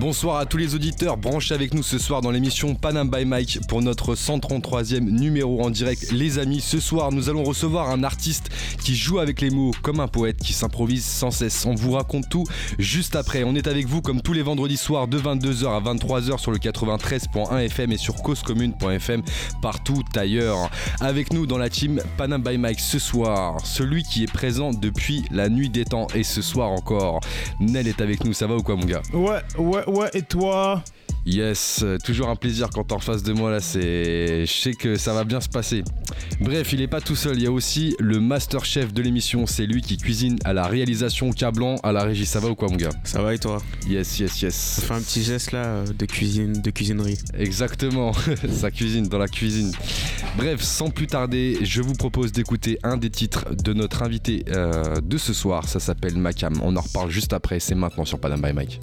Bonsoir à tous les auditeurs branchés avec nous ce soir dans l'émission Panam by Mike pour notre 133e numéro en direct. Les amis, ce soir nous allons recevoir un artiste qui joue avec les mots comme un poète qui s'improvise sans cesse. On vous raconte tout juste après. On est avec vous comme tous les vendredis soirs de 22h à 23h sur le 93.1 FM et sur causecommune.fm partout ailleurs. Avec nous dans la team Panam by Mike ce soir, celui qui est présent depuis la nuit des temps et ce soir encore. Nel est avec nous, ça va ou quoi mon gars? Ouais, ouais, ouais, et toi Yes, toujours un plaisir quand t'es en face de moi là, c'est. Je sais que ça va bien se passer. Bref, il est pas tout seul, il y a aussi le master chef de l'émission, c'est lui qui cuisine à la réalisation Cablan, à la régie. Ça va ou quoi mon gars? Ça va et toi? Yes, yes, yes. Fais un petit geste là de cuisine, de cuisinerie. Exactement, ça cuisine dans la cuisine. Bref, sans plus tarder, je vous propose d'écouter un des titres de notre invité euh, de ce soir, ça s'appelle Macam. On en reparle juste après, c'est maintenant sur Panam by Mike.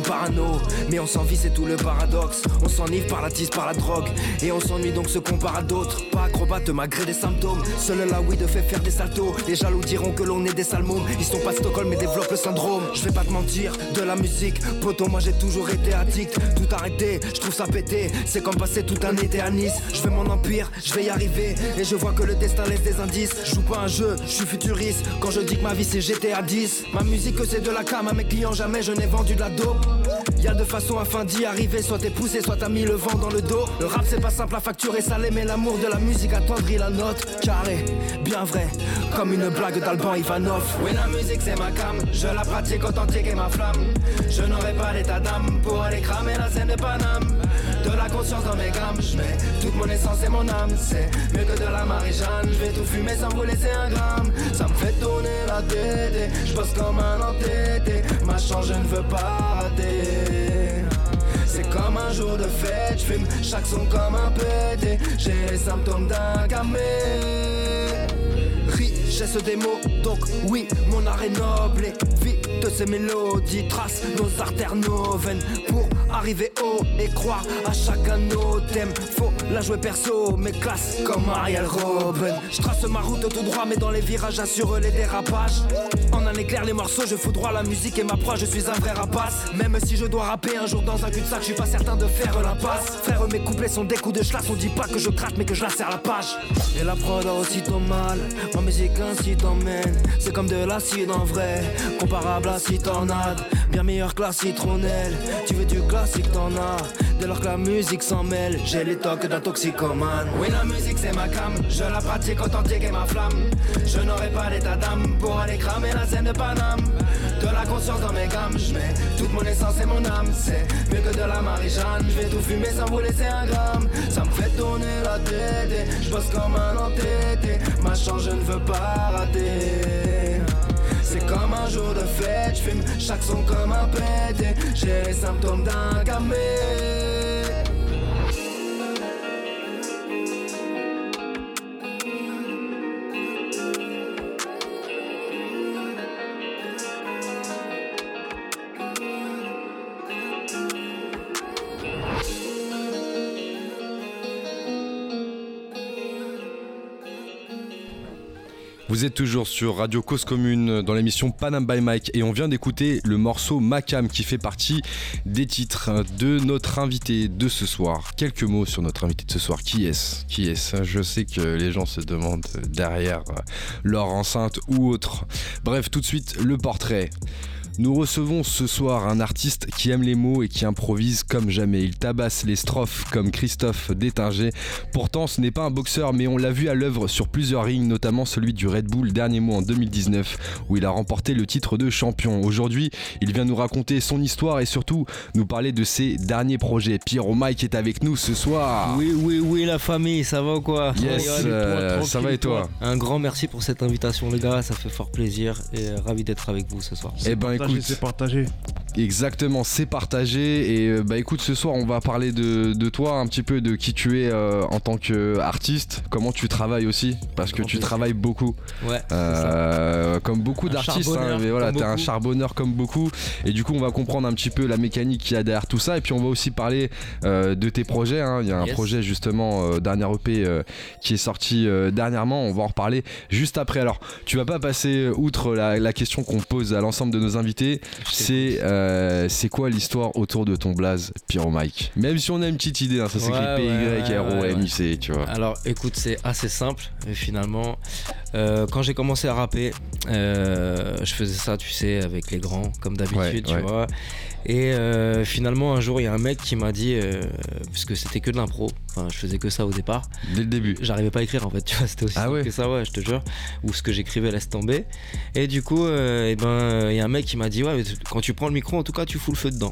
Parano. Mais on s'envie c'est tout le paradoxe. On s'enivre par la tisse, par la drogue. Et on s'ennuie donc se compare à d'autres. Pas acrobate malgré des symptômes. Seul la weed fait faire des saltos. Les jaloux diront que l'on est des salmons Ils sont pas Stockholm mais développent le syndrome. Je vais pas te mentir, de la musique. Poto moi j'ai toujours été addict. Tout arrêté, je trouve ça pété. C'est comme passer tout un été à Nice. Je fais mon empire, je vais y arriver. Et je vois que le destin laisse des indices. Je joue pas un jeu, je suis futuriste. Quand je dis que ma vie c'est GTA 10 Ma musique c'est de la cam. À mes clients jamais je n'ai vendu de la dope Y'a deux façons afin d'y arriver, soit t'es poussé, soit t'as mis le vent dans le dos. Le rap c'est pas simple à facturer salé, mais l'amour de la musique attendrit la note. Carré, bien vrai, comme une blague d'Alban Ivanov. Oui, la musique c'est ma cam, je la pratique authentique et ma flamme. Je n'aurai pas l'état d'âme pour aller cramer la scène de Paname. De la conscience dans mes gammes, je mets toute mon essence et mon âme. C'est mieux que de la Marie-Jeanne, je vais tout fumer sans vous laisser un gramme. Ça me fait tourner la tête, je comme un entêté. Ma chance, je ne veux pas rater. C'est comme un jour de fête, je chaque son comme un pété. J'ai les symptômes d'un camé richesse des mots, donc oui, mon art est noble et vite de ces mélodies trace nos artères, nos pour arriver haut et croire à chacun nos thèmes. Faut la jouer perso, mais classe comme Ariel Robin. Je trace ma route tout droit, mais dans les virages, j'assure les dérapages. En éclair, les morceaux, je fous droit la musique et ma proie, je suis un vrai rapace. Même si je dois rapper un jour dans un cul-de-sac, je suis pas certain de faire l'impasse. Frère, mes couplets sont des coups de chlasse, on dit pas que je gratte, mais que je la serre la page. Et la prod a aussi ton mal, ma musique ainsi t'emmène. C'est comme de l'acide en vrai, comparable à citronade. Bien meilleur que la citronnelle. Tu veux du classique, t'en as. Dès lors que la musique s'en mêle, j'ai les tocs d'un toxicomane. Oui, la musique c'est ma cam, je la pratique authentique et ma flamme. Je n'aurai pas l'état d'âme pour aller cramer la scène de Paname. De la conscience dans mes gammes, je mets toute mon essence et mon âme. C'est mieux que de la Marie-Jeanne, je vais tout fumer sans vous laisser un gramme. Ça me fait tourner la tête, je bosse comme un entêté. Ma chance, je ne veux pas rater. Chaque son comme un pété. J'ai les symptômes d'un camé. Vous êtes toujours sur Radio Cause Commune dans l'émission Panam by Mike et on vient d'écouter le morceau Macam qui fait partie des titres de notre invité de ce soir. Quelques mots sur notre invité de ce soir. Qui est-ce? Qui est-ce? Je sais que les gens se demandent derrière leur enceinte ou autre. Bref, tout de suite le portrait. Nous recevons ce soir un artiste qui aime les mots et qui improvise comme jamais. Il tabasse les strophes comme Christophe Détinger. Pourtant, ce n'est pas un boxeur, mais on l'a vu à l'œuvre sur plusieurs rings, notamment celui du Red Bull Dernier Mot en 2019, où il a remporté le titre de champion. Aujourd'hui, il vient nous raconter son histoire et surtout nous parler de ses derniers projets. Pierre Mike est avec nous ce soir. Oui, oui, oui, la famille, ça va ou quoi? Yes, euh, ça va et toi? Un grand merci pour cette invitation, les gars, ça fait fort plaisir et ravi d'être avec vous ce soir. Eh ben, écoute, c'est partagé. Exactement, c'est partagé. Et euh, bah écoute, ce soir, on va parler de, de toi, un petit peu de qui tu es euh, en tant qu'artiste, comment tu travailles aussi, parce que tu travailles beaucoup. Ouais. Euh, comme beaucoup d'artistes, charbonneur, mais voilà, t'es un charbonneur comme beaucoup. Et du coup, on va comprendre un petit peu la mécanique qu'il y a derrière tout ça. Et puis, on va aussi parler euh, de tes projets. hein. Il y a un projet justement, dernier EP qui est sorti dernièrement. On va en reparler juste après. Alors, tu vas pas passer outre la, la question qu'on pose à l'ensemble de nos invités. C'est euh, c'est quoi l'histoire autour de ton blaze Pyro Mike Même si on a une petite idée, hein, ça s'écrit Ouais, P-Y-R-O-M-I-C, ouais, ouais, ouais. tu vois. Alors écoute, c'est assez simple et finalement. Euh, quand j'ai commencé à rapper, euh, je faisais ça, tu sais, avec les grands, comme d'habitude, Ouais, tu ouais. vois. Et euh, finalement, un jour, il y a un mec qui m'a dit, puisque c'était que de l'impro, enfin, je faisais que ça au départ, Dès le début. j'arrivais pas à écrire en fait, tu vois, c'était aussi Ah ouais que ça, ouais, je te jure. Ou ce que j'écrivais laisse tomber. Et du coup, eh ben, il y a un mec qui m'a dit, ouais, mais quand tu prends le micro, en tout cas, tu fous le feu dedans.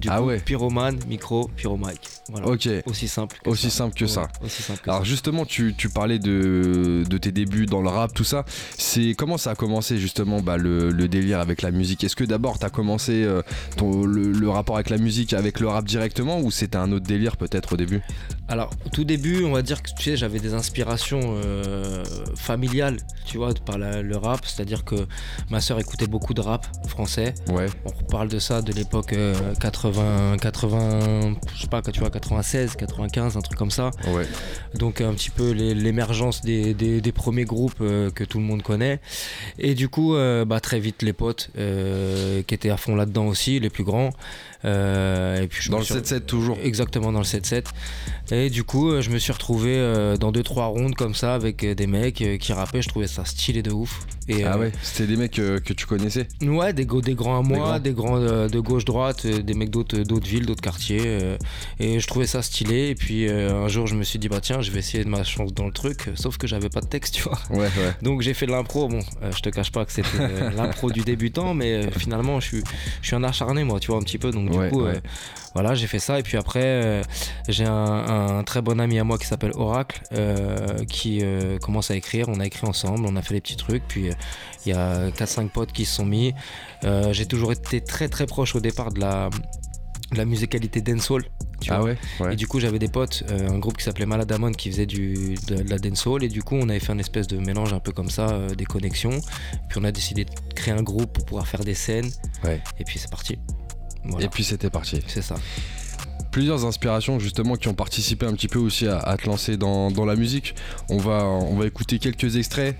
Du Ah coup, ouais. pyromane, micro, pyromike. Voilà. Ok. Aussi simple que Aussi ça. simple que ça. Aussi simple que Alors ça. justement, tu, tu parlais de, de tes débuts dans le rap, tout ça. C'est comment ça a commencé justement bah, le, le délire avec la musique? Est-ce que d'abord t'as commencé euh, ton, le, le rapport avec la musique avec le rap directement ou c'était un autre délire peut-être au début? Alors, au tout début, on va dire que tu sais, j'avais des inspirations euh, familiales, tu vois, par la- le rap. C'est-à-dire que ma sœur écoutait beaucoup de rap français. Ouais. On reparle de ça de l'époque euh, 80, 80, je sais pas, tu vois, 96, 95, un truc comme ça. Ouais. Donc un petit peu l'émergence des, des- des premiers groupes euh, que tout le monde connaît. Et du coup, euh, bah, très vite, les potes euh, qui étaient à fond là-dedans aussi, les plus grands. Euh, et puis je Dans le suis- 7-7 toujours. Exactement dans le 7-7. Et du coup, euh, je me suis retrouvé euh, dans 2-3 rondes comme ça avec des mecs qui rappaient. Je trouvais ça stylé de ouf. Et, Ah ouais, c'était des mecs que tu connaissais Ouais, des, grands à Des moi, grands. des grands, de gauche-droite, des mecs d'autres d'autres villes, d'autres quartiers. et je trouvais ça stylé. Et puis un jour, je me suis dit, bah tiens, je vais essayer de ma chance dans le truc. Sauf que j'avais pas de texte, tu vois. Ouais, ouais. Donc j'ai fait de l'impro. Bon, je te cache pas que c'était l'impro du débutant, mais finalement, je suis, je suis un acharné, moi, tu vois, un petit peu. Donc du Ouais, coup, ouais. euh, voilà, j'ai fait ça. Et puis après, euh, j'ai un, un très bon ami à moi qui s'appelle Oracle, euh, qui commence à écrire. On a écrit ensemble, on a fait des petits trucs. Puis il y a 4-5 potes qui se sont mis. J'ai toujours été très très proche au départ de la, de la musicalité dancehall. Tu Ah vois. ouais, ouais. Et du coup, j'avais des potes, euh, un groupe qui s'appelait Maladamon qui faisait du, de, de la dancehall. Et du coup, on avait fait un espèce de mélange un peu comme ça, euh, des connexions. Puis on a décidé de créer un groupe pour pouvoir faire des scènes. Ouais. Et puis c'est parti. Voilà. Et puis c'était parti. c'est ça. plusieurs inspirations justement qui ont participé un petit peu aussi à, à te lancer dans, dans la musique. On va, on va écouter quelques extraits.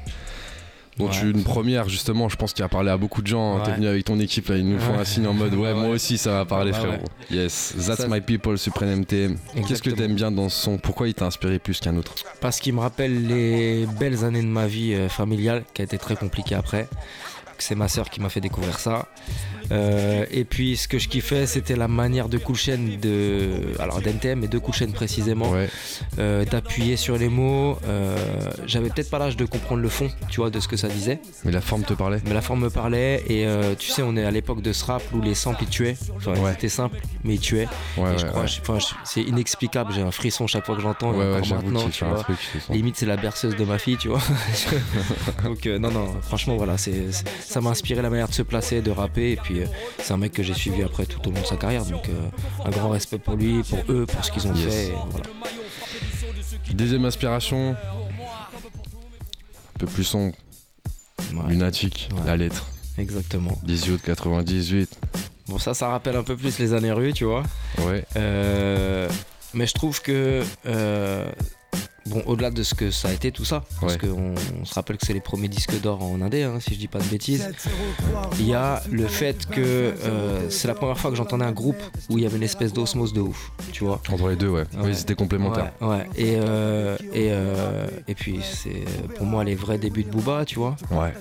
Dont Ouais. une première justement, je pense qu'il a parlé à beaucoup de gens. hein. T'es Ouais. venu avec ton équipe là, ils nous font Ouais. un signe en mode ouais, moi aussi ça va parler frérot. Yes, that's Ça, my people, Supreme MTM. Qu'est-ce que t'aimes bien dans ce son? Pourquoi il t'a inspiré plus qu'un autre? Parce qu'il me rappelle les belles années de ma vie euh, familiale, qui a été très compliquée après. C'est ma sœur qui m'a fait découvrir ça. Euh, et puis ce que je kiffais, c'était la manière de Cool Chain de, alors d'NTM, mais de Cool Chain précisément, Ouais, euh, d'appuyer sur les mots. Euh, J'avais peut-être pas l'âge de comprendre le fond, tu vois, de ce que ça disait, mais la forme te parlait mais la forme me parlait. Et tu sais, on est à l'époque de ce rap où les samples ils tuaient. Enfin, Ouais. c'était simple, mais ils tuaient. Ouais, et je crois, c'est inexplicable. J'ai un frisson chaque fois que j'entends. et maintenant, tu vois. truc. Limite, c'est la berceuse de ma fille, tu vois. Donc, non, non, franchement, voilà, c'est- ça m'a inspiré la manière de se placer, de rapper. Et puis, euh, c'est un mec que j'ai suivi après tout au long de sa carrière. Donc, euh, un grand respect pour lui, pour eux, pour ce qu'ils ont Yes. fait. voilà. Deuxième inspiration, un peu plus sombre, Ouais, lunatique, Ouais. la lettre. exactement. 18 98. Bon, ça, ça rappelle un peu plus les années rues, tu vois. Ouais, Euh, mais je trouve que, euh, bon, au-delà de ce que ça a été, tout ça, parce Ouais. qu'on on se rappelle que c'est les premiers disques d'or en indé, hein, si je dis pas de bêtises. Il y a le fait que euh, c'est la première fois que j'entendais un groupe où il y avait une espèce d'osmose de ouf, tu vois. entre les deux, ouais. Ouais. Oui, c'était complémentaire. Ouais, ouais. Et, euh, et, euh, et puis, c'est pour moi les vrais débuts de Booba, tu vois. Ouais.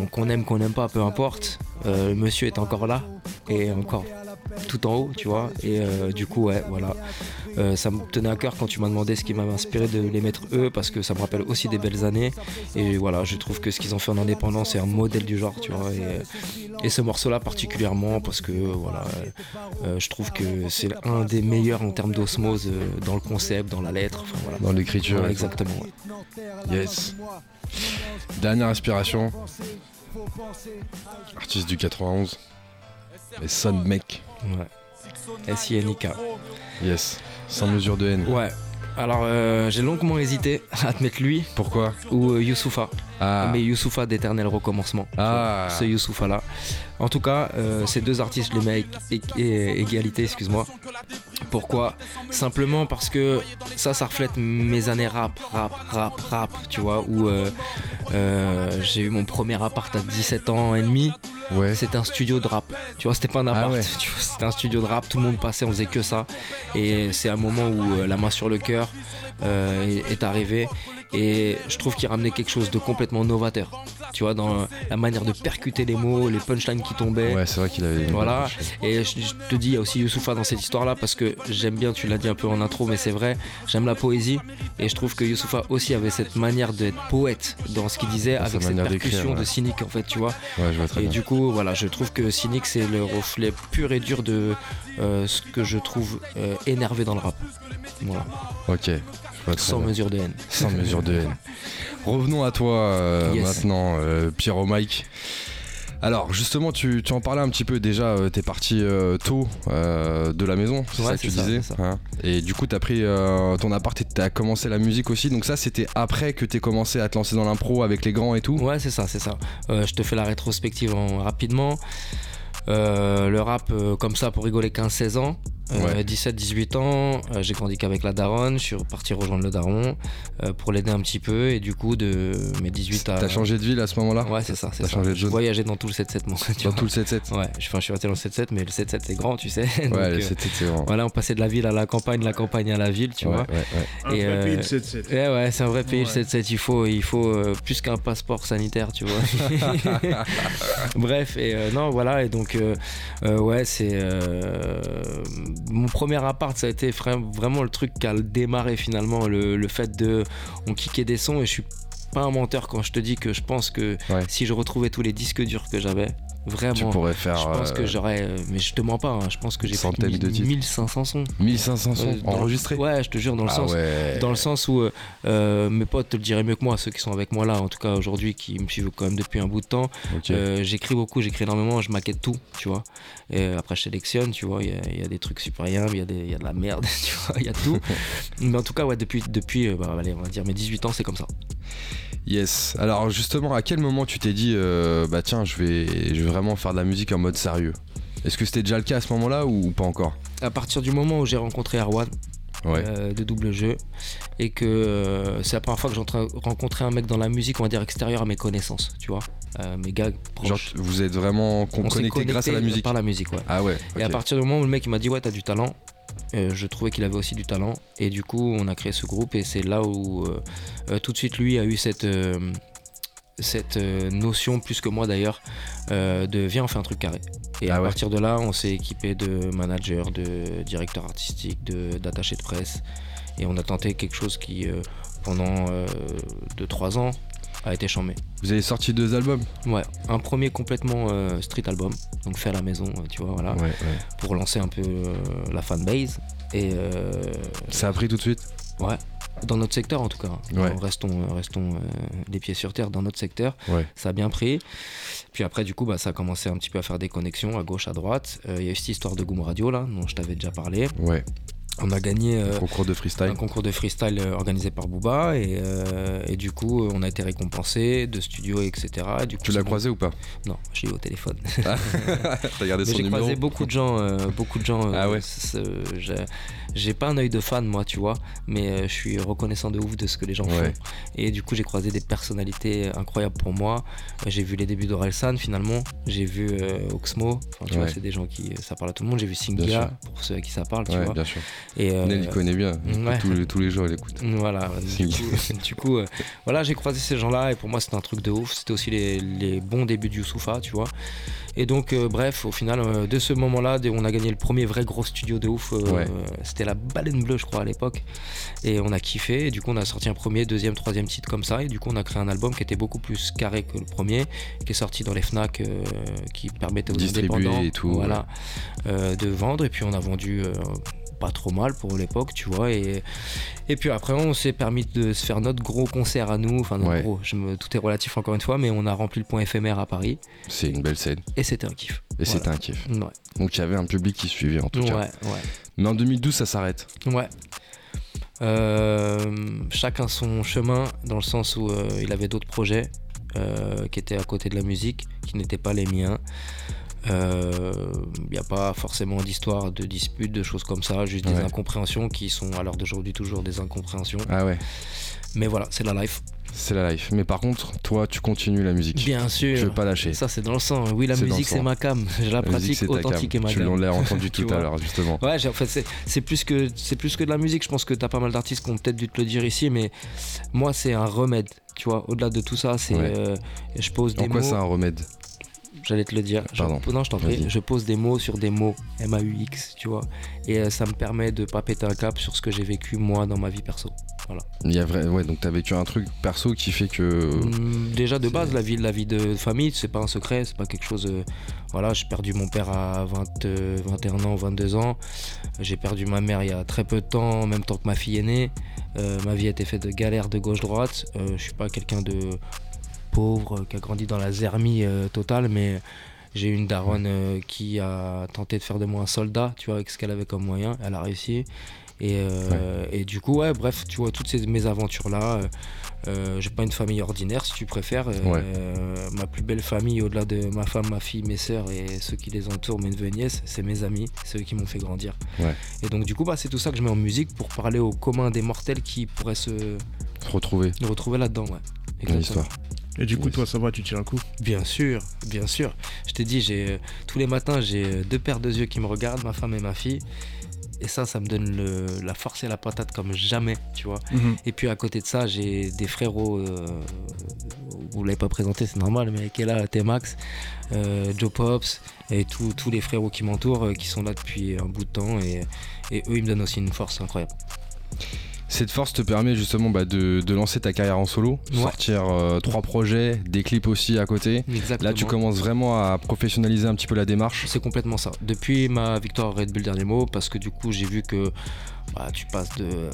On- Qu'on aime, qu'on n'aime pas, peu importe. Euh, le monsieur est encore là et encore tout en haut, tu vois. Et euh, du coup, ouais, voilà. Euh, ça me tenait à cœur quand tu m'as demandé ce qui m'avait inspiré de les mettre eux parce que ça me rappelle aussi des belles années. Et voilà, je trouve que ce qu'ils ont fait en indépendance est un modèle du genre, tu vois. Et, et ce morceau-là particulièrement parce que voilà, euh, je trouve que c'est un des meilleurs en termes d'osmose euh, dans le concept, dans la lettre. Enfin voilà. Dans l'écriture. Ouais, et exactement. ouais. Yes. Dernière inspiration. Artiste du 91. Les Son Mec. Ouais. S-I-N-I-K. Yes. Sans mesure de haine. Ouais. Alors, euh, j'ai longuement hésité à te mettre lui Pourquoi? Ou euh, Youssoufa. Ah. Mais Youssoufa d'éternel recommencement. Ah. Ce Youssoufa là. En tout cas, euh, ces deux artistes, je les mets à ég- ég- égalité, excuse-moi. Pourquoi? Simplement parce que ça, ça reflète mes années rap, rap, rap, rap, tu vois, où euh, euh, j'ai eu mon premier appart à 17 ans et demi. Ouais. C'était un studio de rap. Tu vois, c'était pas un appart. Ah ouais. tu vois, C'était un studio de rap. Tout le monde passait, on faisait que ça. Et c'est un moment où la main sur le cœur est, est arrivée. Et je trouve qu'il ramenait quelque chose de complètement novateur. Tu vois, dans la manière de percuter les mots, les punchlines qui tombaient. Ouais, c'est vrai qu'il avait. Voilà. Et je, je te dis, il y a aussi Youssoufa dans cette histoire-là parce que j'aime bien, tu l'as dit un peu en intro, mais c'est vrai, j'aime la poésie et je trouve que Youssoufa aussi avait cette manière d'être poète dans ce qu'il disait avec cette percussion ouais. de cynique en fait, tu vois. Ouais, je vois très Et bien. du coup, voilà, je trouve que cynique c'est le reflet pur et dur de euh, ce que je trouve euh, énervé dans le rap. Voilà, Ok. Très sans bien. mesure de haine. Sans mesure de haine. Revenons à toi euh, Yes. maintenant, euh, Pierrot Mike. Alors justement, tu, tu en parlais un petit peu déjà, euh, t'es parti euh, tôt euh, de la maison, c'est Ouais, ça que tu ça, disais hein Et du coup, t'as pris ton appart et t'as commencé la musique aussi. Donc ça, c'était après que t'es commencé à te lancer dans l'impro avec les grands et tout Ouais, c'est ça, c'est ça. Je te fais la rétrospective en- rapidement. Le rap, comme ça, pour rigoler, 15-16 ans. Euh, Ouais. 17-18 ans, euh, j'ai grandi qu'avec la daronne. Je suis reparti rejoindre le daron euh, pour l'aider un petit peu. Et du coup, de mes 18 à. T'as changé de ville à ce moment-là? Ouais, c'est ça. c'est T'as ça. changé de Je zone voyageais dans tout le 7-7, moi. tu Dans vois. tout le 7-7 Ouais, je, enfin, je suis resté dans le 7-7, mais le 7-7 c'est grand, tu sais. Donc, Ouais, euh, le 7-7 c'est vraiment. voilà, on passait de la ville à la campagne, de la campagne à la ville, tu Ouais, vois. ouais, ouais. Un Et, vrai euh, pays de 7-7. Ouais, ouais, c'est un vrai pays, Ouais. le 7-7. Il faut, il faut euh, plus qu'un passeport sanitaire, tu vois. Bref, et euh, non, voilà. Et donc, euh, euh, ouais, c'est. Mon premier appart, ça a été vra- vraiment le truc qui a démarré finalement. Le, le fait de. On kickait des sons et je suis pas un menteur quand je te dis que je pense que Ouais. si je retrouvais tous les disques durs que j'avais, Tu vraiment. pourrais faire Je pense que euh, j'aurais. euh, Mais je te mens pas, hein, je pense que j'ai fait de titres. 1500 sons. 1500 sons Euh, enregistrés? Ouais, je te jure, dans le Ah sens. ouais. Dans le sens où mes potes te le diraient mieux que moi, ceux qui sont avec moi là, en tout cas aujourd'hui, qui me suivent quand même depuis un bout de temps. J'écris beaucoup, j'écris énormément, je maquette tout, tu vois. Et après, je sélectionne, tu vois. Il y a- il y, a des trucs super il y, y a de la merde, tu vois, il y a tout. Mais en tout cas, ouais, depuis, depuis bah, allez, on va dire mes 18 ans, c'est comme ça. Yes. Alors justement, à quel moment tu t'es dit, euh, bah tiens, je vais, je vais vraiment faire de la musique en mode sérieux? Est-ce que c'était déjà le cas à ce moment-là ou pas encore? À partir du moment où j'ai rencontré Arwan, Ouais. euh, de double jeu, et que euh, c'est la première fois que j'ai rencontré un mec dans la musique, on va dire extérieur à mes connaissances, tu vois. Euh, mes gars proches. Genre, vous êtes vraiment On connecté grâce à la musique Par la musique, ouais. Ah ouais. Et à partir du moment où le mec il m'a dit ouais t'as du talent, euh, je trouvais qu'il avait aussi du talent. Et du coup on a créé ce groupe et c'est là où euh, euh, tout de suite lui a eu cette euh, cette notion plus que moi d'ailleurs de viens on fait un truc carré et Ah à ouais. partir de là on s'est équipé de managers de directeurs artistiques de d'attachés de presse. Et on a tenté quelque chose qui pendant 2-3 ans a été chambé Vous avez sorti deux albums ouais un premier complètement euh, street album donc fait à la maison euh, tu vois voilà Ouais, ouais. pour lancer un peu euh, la fanbase. Et Ça a pris tout de suite? Ouais, dans notre secteur en tout cas. Ouais. Restons, restons euh, les pieds sur terre dans notre secteur. Ouais. Ça a bien pris. Puis après, du coup, bah, ça a commencé un petit peu à faire des connexions à gauche, à droite. Euh, Il y a eu cette histoire de Goom Radio là, dont je t'avais déjà parlé. Ouais. On a gagné. euh, Concours de freestyle. un concours de freestyle euh, organisé par Booba et, euh, et du coup on a été récompensé de studio etc. Et du coup, Tu l'as croisé ou pas? Non, je l'ai eu au téléphone. T'as gardé son j'ai croisé beaucoup de gens, euh, beaucoup de gens. Ah ouais. j'ai- pas un œil de fan moi, tu vois, mais je suis reconnaissant de ouf de ce que les gens Ouais. font. Et du coup, j'ai croisé des personnalités incroyables pour moi. J'ai vu les débuts d'Orelsan finalement. J'ai vu Oxmo. Enfin, tu vois, Ouais. c'est des gens qui ça parle à tout le monde. J'ai vu sûr. pour ceux à qui ça parle, tu vois. bien sûr. Et euh, Nel, il connaît bien. Il écoute ouais. Tous, les, tous les jours, il écoute. voilà, du coup, du coup, euh, voilà, j'ai croisé ces gens-là et pour moi c'était un truc de ouf. C'était aussi les, les bons débuts du Youssoufa, tu vois. Et donc, euh, bref, au final, de ce moment-là, on a gagné le premier vrai gros studio de ouf. Ouais. c'était la Baleine Bleue, je crois, à l'époque. Et on a kiffé. Et du coup, on a sorti un premier, deuxième, troisième titre comme ça. Et du coup, on a créé un album qui était beaucoup plus carré que le premier, qui est sorti dans les Fnac, euh, qui permettait aux Distribué indépendants, et tout, voilà, euh, de vendre. Et puis, on a vendu. euh, pas trop mal pour l'époque, tu vois. Et, et puis après, on s'est permis de se faire notre gros concert à nous. Enfin, notre Ouais. gros, je me, tout est relatif encore une fois, mais on a rempli le point éphémère à Paris. C'est une belle scène. Et c'était un kiff. Et Voilà. c'était un kiff. Ouais, Donc il y avait un public qui suivait en tout cas. ouais. Mais en 2012, ça s'arrête. Ouais. Euh, chacun son chemin, dans le sens où euh, il avait d'autres projets euh, qui étaient à côté de la musique, qui n'étaient pas les miens. Il n'y a pas forcément d'histoire, de disputes, de choses comme ça, juste des Ouais. incompréhensions qui sont à l'heure d'aujourd'hui toujours des incompréhensions. Ah ouais, Mais voilà, c'est la life. c'est la life. Mais par contre, toi, tu continues la musique. Bien sûr. Je veux pas lâcher. Ça, c'est dans le sang. Oui, la musique, c'est ma cam. Je la pratique authentique et cam. ma Tu gamme. l'as entendu Tu tout à l'heure, justement. Ouais, en fait, c'est- plus que plus que de la musique. Je pense que t'as pas mal d'artistes qui ont peut-être dû te le dire ici, mais moi, c'est un remède. Tu vois, au-delà de tout ça, c'est Ouais. euh, je pose des En quoi mots. c'est un remède? J'allais te le dire. Je- Pardon. non, je t'en prie. Je pose des mots sur des mots. M A U X. Tu vois, et euh, ça me permet de pas péter un cap sur ce que j'ai vécu moi dans ma vie perso. Il y a vrai... Ouais, donc t'as vécu un truc perso qui fait que. Mm, Déjà de base, la vie, la vie de famille, c'est pas un secret, c'est pas quelque chose. euh, voilà, j'ai perdu mon père à 20, euh, 21 ans, 22 ans. J'ai perdu ma mère il y a très peu de temps, en même temps que ma fille est née. Euh, ma vie a été faite de galères de gauche-droite. Euh, je suis pas quelqu'un de pauvre euh, qui a grandi dans la zermie euh, totale, mais j'ai une daronne euh, qui a tenté de faire de moi un soldat, tu vois, avec ce qu'elle avait comme moyen. Elle a réussi. Et, euh, et du coup, ouais, bref, tu vois, toutes ces mes aventures-là. euh, j'ai pas une famille ordinaire, si tu préfères. Euh, Ouais. ma plus belle famille, au-delà de ma femme, ma fille, mes sœurs et ceux qui les entourent, mes neveux nièces, c'est mes amis, c'est eux qui m'ont fait grandir. Ouais. Et donc, du coup, bah, c'est tout ça que je mets en musique pour parler au commun des mortels qui pourraient se Retrouver retrouver là-dedans. Ouais. Exactement. Et du coup, toi, ça va, tu tiens un coup. Bien sûr, bien sûr. Je t'ai dit, j'ai euh, tous les matins, j'ai euh, deux paires de yeux qui me regardent, ma femme et ma fille. Et ça, ça me donne le- la force et la patate comme jamais, tu vois. Et puis à côté de ça, j'ai des frérots, euh, vous l'avez pas présenté, c'est normal, mais qui est là, T-Max, euh, Joe Pops, et tous tous les frérots qui m'entourent, euh, qui sont là depuis un bout de temps, et, et eux, ils me donnent aussi une force incroyable. Cette force te permet justement bah, de, de lancer ta carrière en solo, Ouais. sortir euh, trois projets, des clips aussi à côté. Exactement. Là, tu commences vraiment à professionnaliser un petit peu la démarche. C'est complètement ça. Depuis ma victoire Red Bull Dernier Mot, parce que du coup, j'ai vu que bah, tu passes de euh,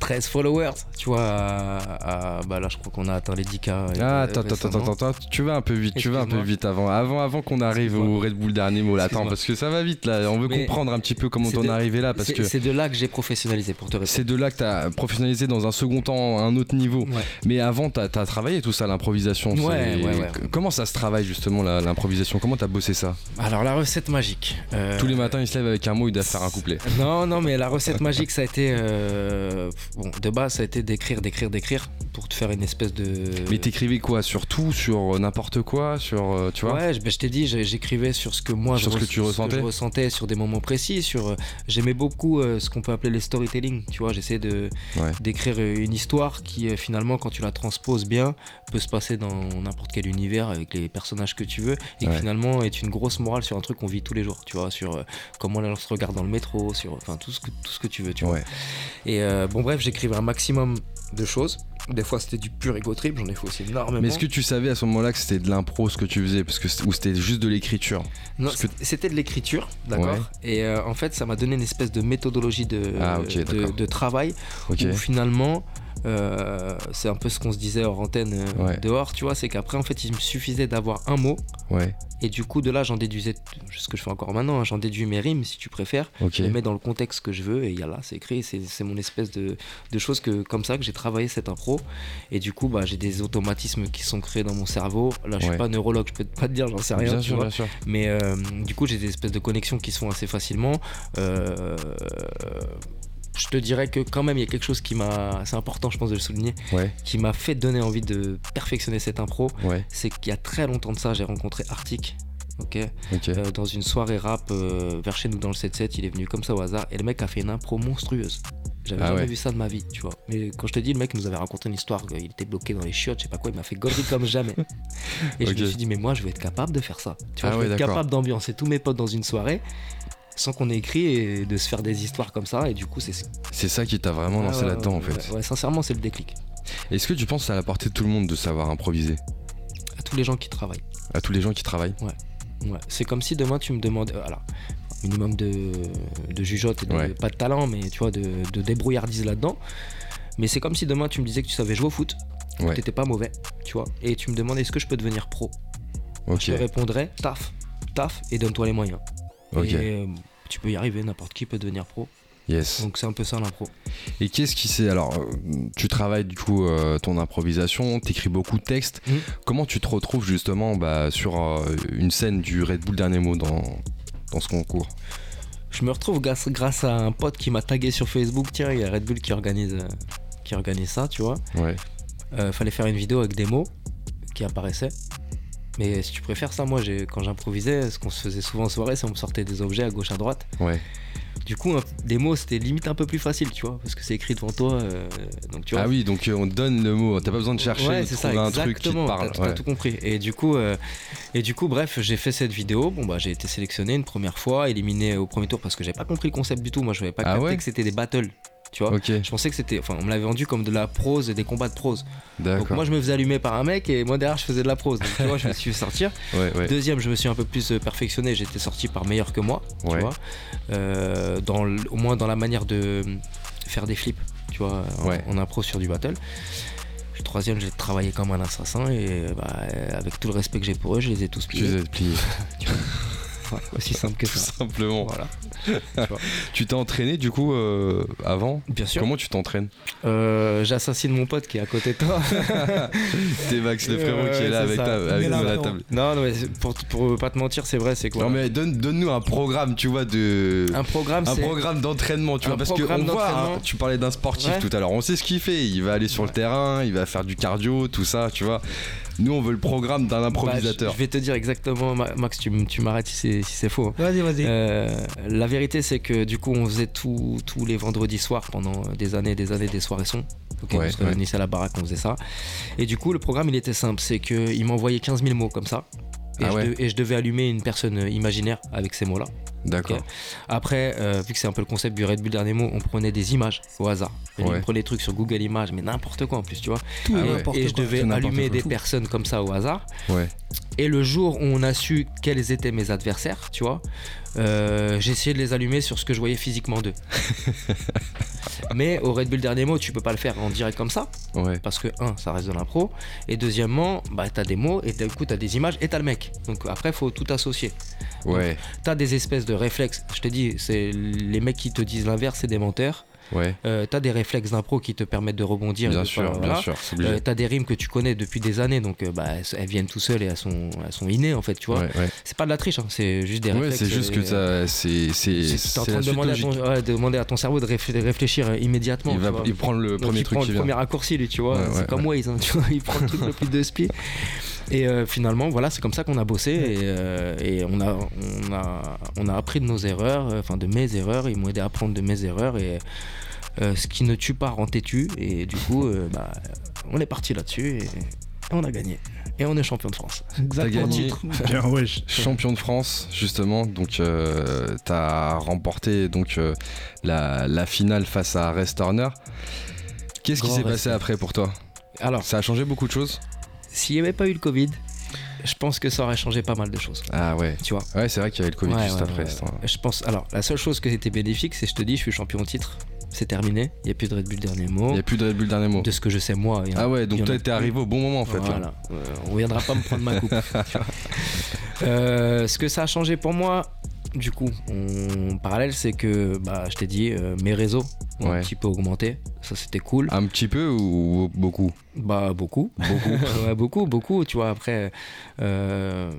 13 followers, tu vois, à, à- bah, là, je crois qu'on a atteint les 10K. euh, Ah, attends, attends, attends, attends, tu vas un peu vite, tu vas un peu vite avant, avant, avant qu'on arrive au Red Bull dernier mot. Là, attends, parce que ça va vite là. On veut Mais comprendre un petit peu comment t'en es arrivé là, parce C'est que c'est de là que j'ai professionnalisé pour te répondre. c'est de là que t'as professionnalisé dans un second temps à un autre niveau. Ouais. Mais avant, t'as as travaillé tout ça, l'improvisation. Ouais, ouais, Comment ça se travaille justement l'improvisation? Comment t'as bossé ça? Alors la recette magique. euh, Tous les matins, il se lève avec un mot, il doit faire un couplet. Non, non, mais la recette magique, ça a été. euh, bon, de base, ça a été d'écrire, d'écrire, d'écrire pour te faire une espèce de. Mais t'écrivais quoi Sur tout, sur n'importe quoi, sur euh, tu vois? Ouais, je, ben, je t'ai dit, j'écrivais sur ce que moi Sur je, ce que tu ressentais je ressentais sur des moments précis. Sur, euh, j'aimais beaucoup euh, ce qu'on peut appeler les storytelling. Tu vois, j'essayais Ouais. d'écrire euh, une histoire qui euh, finalement, quand tu la transposes bien, peut se passer dans n'importe quel univers avec les personnages que tu veux et Ouais. qui finalement est une grosse morale sur un truc qu'on vit tous les jours. Tu vois, sur euh, comment on se regarde dans le métro, sur enfin tout ce que tout ce que tu veux. Tu vois. Ouais. Et euh, bon, bref, j'écrivais un maximum de choses. Des fois, c'était du pur ego trip, j'en ai fait aussi énormément. Mais est-ce que tu savais à ce moment-là que c'était de l'impro ce que tu faisais? Parce que ou c'était juste de l'écriture? Non, que- c'était de l'écriture, d'accord? Ouais. Et euh, en fait, ça m'a donné une espèce de méthodologie de, Ah, de, travail Ok. où finalement, euh, c'est un peu ce qu'on se disait hors antenne euh, Ouais. dehors, tu vois, c'est qu'après, en fait, il me suffisait d'avoir un mot. Ouais. Et du coup, de là, j'en déduisais, ce que je fais encore maintenant, hein, j'en déduis mes rimes, si tu préfères. Je les mets dans le contexte que je veux et il y a là, c'est écrit, c'est mon espèce de, de choses que, comme ça que j'ai travaillé cette impro. Et du coup, bah, j'ai des automatismes qui sont créés dans mon cerveau. Là, je Ouais. suis pas neurologue, je peux pas te dire, j'en sais rien. Bien tu sûr, vois. bien sûr. Mais euh, du coup, j'ai des espèces de connexions qui se font assez facilement. Euh, je te dirais que quand même, il y a quelque chose qui m'a, c'est important, je pense, de le souligner, Ouais. qui m'a fait donner envie de perfectionner cette impro. Ouais. C'est qu'il y a très longtemps de ça, j'ai rencontré Arctic. Ok, euh, dans une soirée rap euh, vers chez nous dans le 7-7, il est venu comme ça au hasard et le mec a fait une impro monstrueuse. J'avais Ah jamais ouais. vu ça de ma vie, tu vois. Mais quand je te dis, le mec nous avait raconté une histoire, il était bloqué dans les chiottes, je sais pas quoi, il m'a fait gaulerie comme jamais. Et je me suis dit, mais moi je vais être capable de faire ça. Tu vois, Ah je ouais, vais être capable d'ambiancer tous mes potes dans une soirée sans qu'on ait écrit et de se faire des histoires comme ça. Et du coup, c'est. C'est ça qui t'a vraiment Ah lancé ouais, là-dedans en ouais, fait. Ouais, sincèrement, c'est le déclic. Est-ce que tu penses que c'est à la portée de tout le monde de savoir improviser? À tous les gens qui travaillent. À tous les gens qui travaillent? Ouais. C'est comme si demain tu me demandais. euh, Alors, minimum de, de jugeote et de, Ouais. pas de talent, mais tu vois, de, de débrouillardise là-dedans. Mais c'est comme si demain tu me disais que tu savais jouer au foot, que Ouais. t'étais pas mauvais, tu vois, et tu me demandais est-ce que je peux devenir pro? Je te répondrais taf, taf, et donne-toi les moyens. Et euh, tu peux y arriver, n'importe qui peut devenir pro. Yes. Donc c'est un peu ça l'impro. Et qu'est-ce qui c'est alors euh, Tu travailles du coup euh, ton improvisation, t'écris beaucoup de textes. Mhm. Comment tu te retrouves justement bah, sur euh, une scène du Red Bull Dernier Mot dans, dans ce concours? Je me retrouve grâce, grâce à un pote qui m'a tagué sur Facebook. Tiens, il y a Red Bull qui organise, euh, qui organise ça, tu vois. Ouais. Fallait faire une vidéo avec des mots qui apparaissaient. Mais si tu préfères ça, moi, quand j'improvisais, ce qu'on se faisait souvent en soirée, c'est on me sortait des objets à gauche, à droite. Ouais. Du coup, des mots, c'était limite un peu plus facile, tu vois, parce que c'est écrit devant toi. euh, donc, tu vois, Ah oui, donc euh, on te donne le mot. T'as pas besoin de chercher, Ouais, de c'est ça, trouver un truc qui te parle. T'as t'as Ouais. tout compris. Et du coup, euh, et du coup, bref, j'ai fait cette vidéo. Bon bah, j'ai été sélectionné une première fois, éliminé au premier tour parce que j'avais pas compris le concept du tout. Moi, je n'avais pas Ah capté ouais que c'était des battles. Tu vois. Je pensais que c'était, enfin, on me l'avait vendu comme de la prose et des combats de prose. Donc moi, je me faisais allumer par un mec et moi derrière, je faisais de la prose. Donc tu vois, je me suis fait sortir. Ouais, ouais. Deuxième, je me suis un peu plus euh, perfectionné. J'étais sorti par meilleur que moi. Tu Ouais. vois. Euh, dans, au moins dans la manière de euh, faire des flips. Tu vois, en, en impro sur du battle. Le troisième, j'ai travaillé comme un assassin et bah, avec tout le respect que j'ai pour eux, je les ai tous pliés. les as pliés, Voilà, aussi simple que tout ça. simplement. Voilà. Tu t'es entraîné du coup euh, avant Bien sûr. Comment tu t'entraînes Euh, J'assassine mon pote qui est à côté de toi. T'es Max le frérot qui Ouais, est là c'est avec, ta- avec là, à la table. non, non, mais c'est- pour, pour pas te mentir, c'est vrai, c'est quoi Non mais donne, donne-nous un programme, tu vois, de... Un programme, Un c'est. programme d'entraînement, tu Un vois, parce que on voit, hein, tu parlais d'un sportif Ouais. tout à l'heure, on sait ce qu'il fait, il va aller sur le terrain, il va faire du cardio, tout ça, tu vois. Nous, on veut le programme d'un Bah, je- improvisateur. je vais te dire exactement, Ma- Max, tu, m'arrêtes si c'est si c'est faux. hein. Vas-y, vas-y. Euh, la vérité, c'est que du coup, on faisait tous les vendredis soirs pendant des années, des années, des soirées son. Ok, Ouais, on se réunissait à la baraque, on faisait ça. Et du coup, le programme, il était simple c'est qu'il m'envoyait 15 000 mots comme ça. Et, Ah je ouais. de- et je devais allumer une personne imaginaire avec ces mots-là. D'accord. Après, euh, vu que c'est un peu le concept du Red Bull dernier mot, on prenait des images au hasard. Ouais. On prenait des trucs sur Google Images, mais n'importe quoi en plus, tu vois. Ah et, ouais. et je quoi. devais Tout allumer quoi. des personnes comme ça au hasard. Ouais. Et le jour où on a su quels étaient mes adversaires, tu vois, euh, j'ai essayé de les allumer sur ce que je voyais physiquement d'eux. Mais au Red Bull dernier mot, tu peux pas le faire en direct comme ça, Ouais. parce que un, ça reste de l'impro, et deuxièmement, bah t'as des mots, et du coup t'as des images, et t'as le mec. Donc après, faut tout associer. Ouais. T'as des espèces de réflexes. Je te dis, c'est les mecs qui te disent l'inverse, c'est des menteurs. Ouais. Euh, t'as des réflexes d'impro qui te permettent de rebondir. Bien de sûr, pas- bien voilà. sûr, Euh, t'as des rimes que tu connais depuis des années, donc euh, bah, elles, viennent tout seules et elles sont, elles sont innées en fait, tu vois. Ouais, ouais. C'est pas de la triche, hein, c'est juste des réflexes. c'est juste que ça, c'est, c'est, en train de demander à, ton, demander à cerveau de réfl- de réfléchir immédiatement. Il va, il prend le Donc, premier il truc prend qui le vient. premier raccourci, lui, tu vois. C'est comme Waze, hein, tu vois. Il prend le truc le plus de spi. Et euh, finalement, voilà, c'est comme ça qu'on a bossé et, euh, et on, a, on, a, on a appris de nos erreurs, euh, enfin de mes erreurs. Ils m'ont aidé à apprendre de mes erreurs et euh, ce qui ne tue pas rend têtu. Et du coup, euh, bah, on est parti là-dessus et, et on a gagné. Et on est champion de France. Exactement. gagné. Bien. Champion de France, justement. Donc, euh, t'as remporté donc euh, la, la finale face à Rest Turner. Qu'est-ce qui s'est respect. passé après pour toi? Alors, Ça a changé beaucoup de choses? S'il n'y avait pas eu le Covid, je pense que ça aurait changé pas mal de choses. Ah ouais. Tu vois. Ouais, c'est vrai qu'il y avait le Covid Ouais, juste ouais, après. ouais. Je pense. Alors, la seule chose qui était bénéfique, c'est je te dis, je suis champion au titre. C'est terminé. Il n'y a plus de Red Bull dernier Il mot. n'y a plus de Red Bull dernier mot. De ce que je sais moi. il a- Ah ouais, il donc toi t'es arrivé au bon moment en fait. là. Voilà. Euh, on viendra pas me prendre ma coupe. tu vois. Euh, ce que ça a changé pour moi, du coup, en parallèle, c'est que, bah, je t'ai dit, euh, mes réseaux Ouais. un petit peu augmenté. Ça, c'était cool. Un petit peu ou beaucoup? Bah, beaucoup. Beaucoup. ouais, beaucoup, beaucoup. Tu vois, après, euh,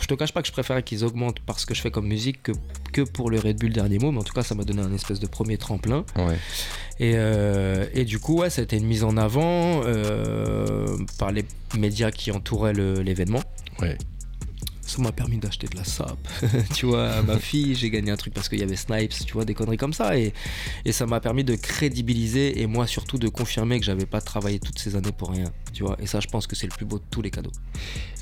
je te cache pas que je préférais qu'ils augmentent parce que je fais comme musique que, que pour le Red Bull dernier mot. Mais en tout cas, ça m'a donné un espèce de premier tremplin. Ouais. Et, euh, et du coup, ouais, c'était une mise en avant euh, par les médias qui entouraient l'événement. Ouais. Ça m'a permis d'acheter de la sap. tu vois, à ma fille, j'ai gagné un truc parce qu'il y avait Snipes, tu vois, des conneries comme ça. Et, et ça m'a permis de crédibiliser et moi surtout de confirmer que j'avais pas travaillé toutes ces années pour rien. Tu vois, et ça, je pense que c'est le plus beau de tous les cadeaux.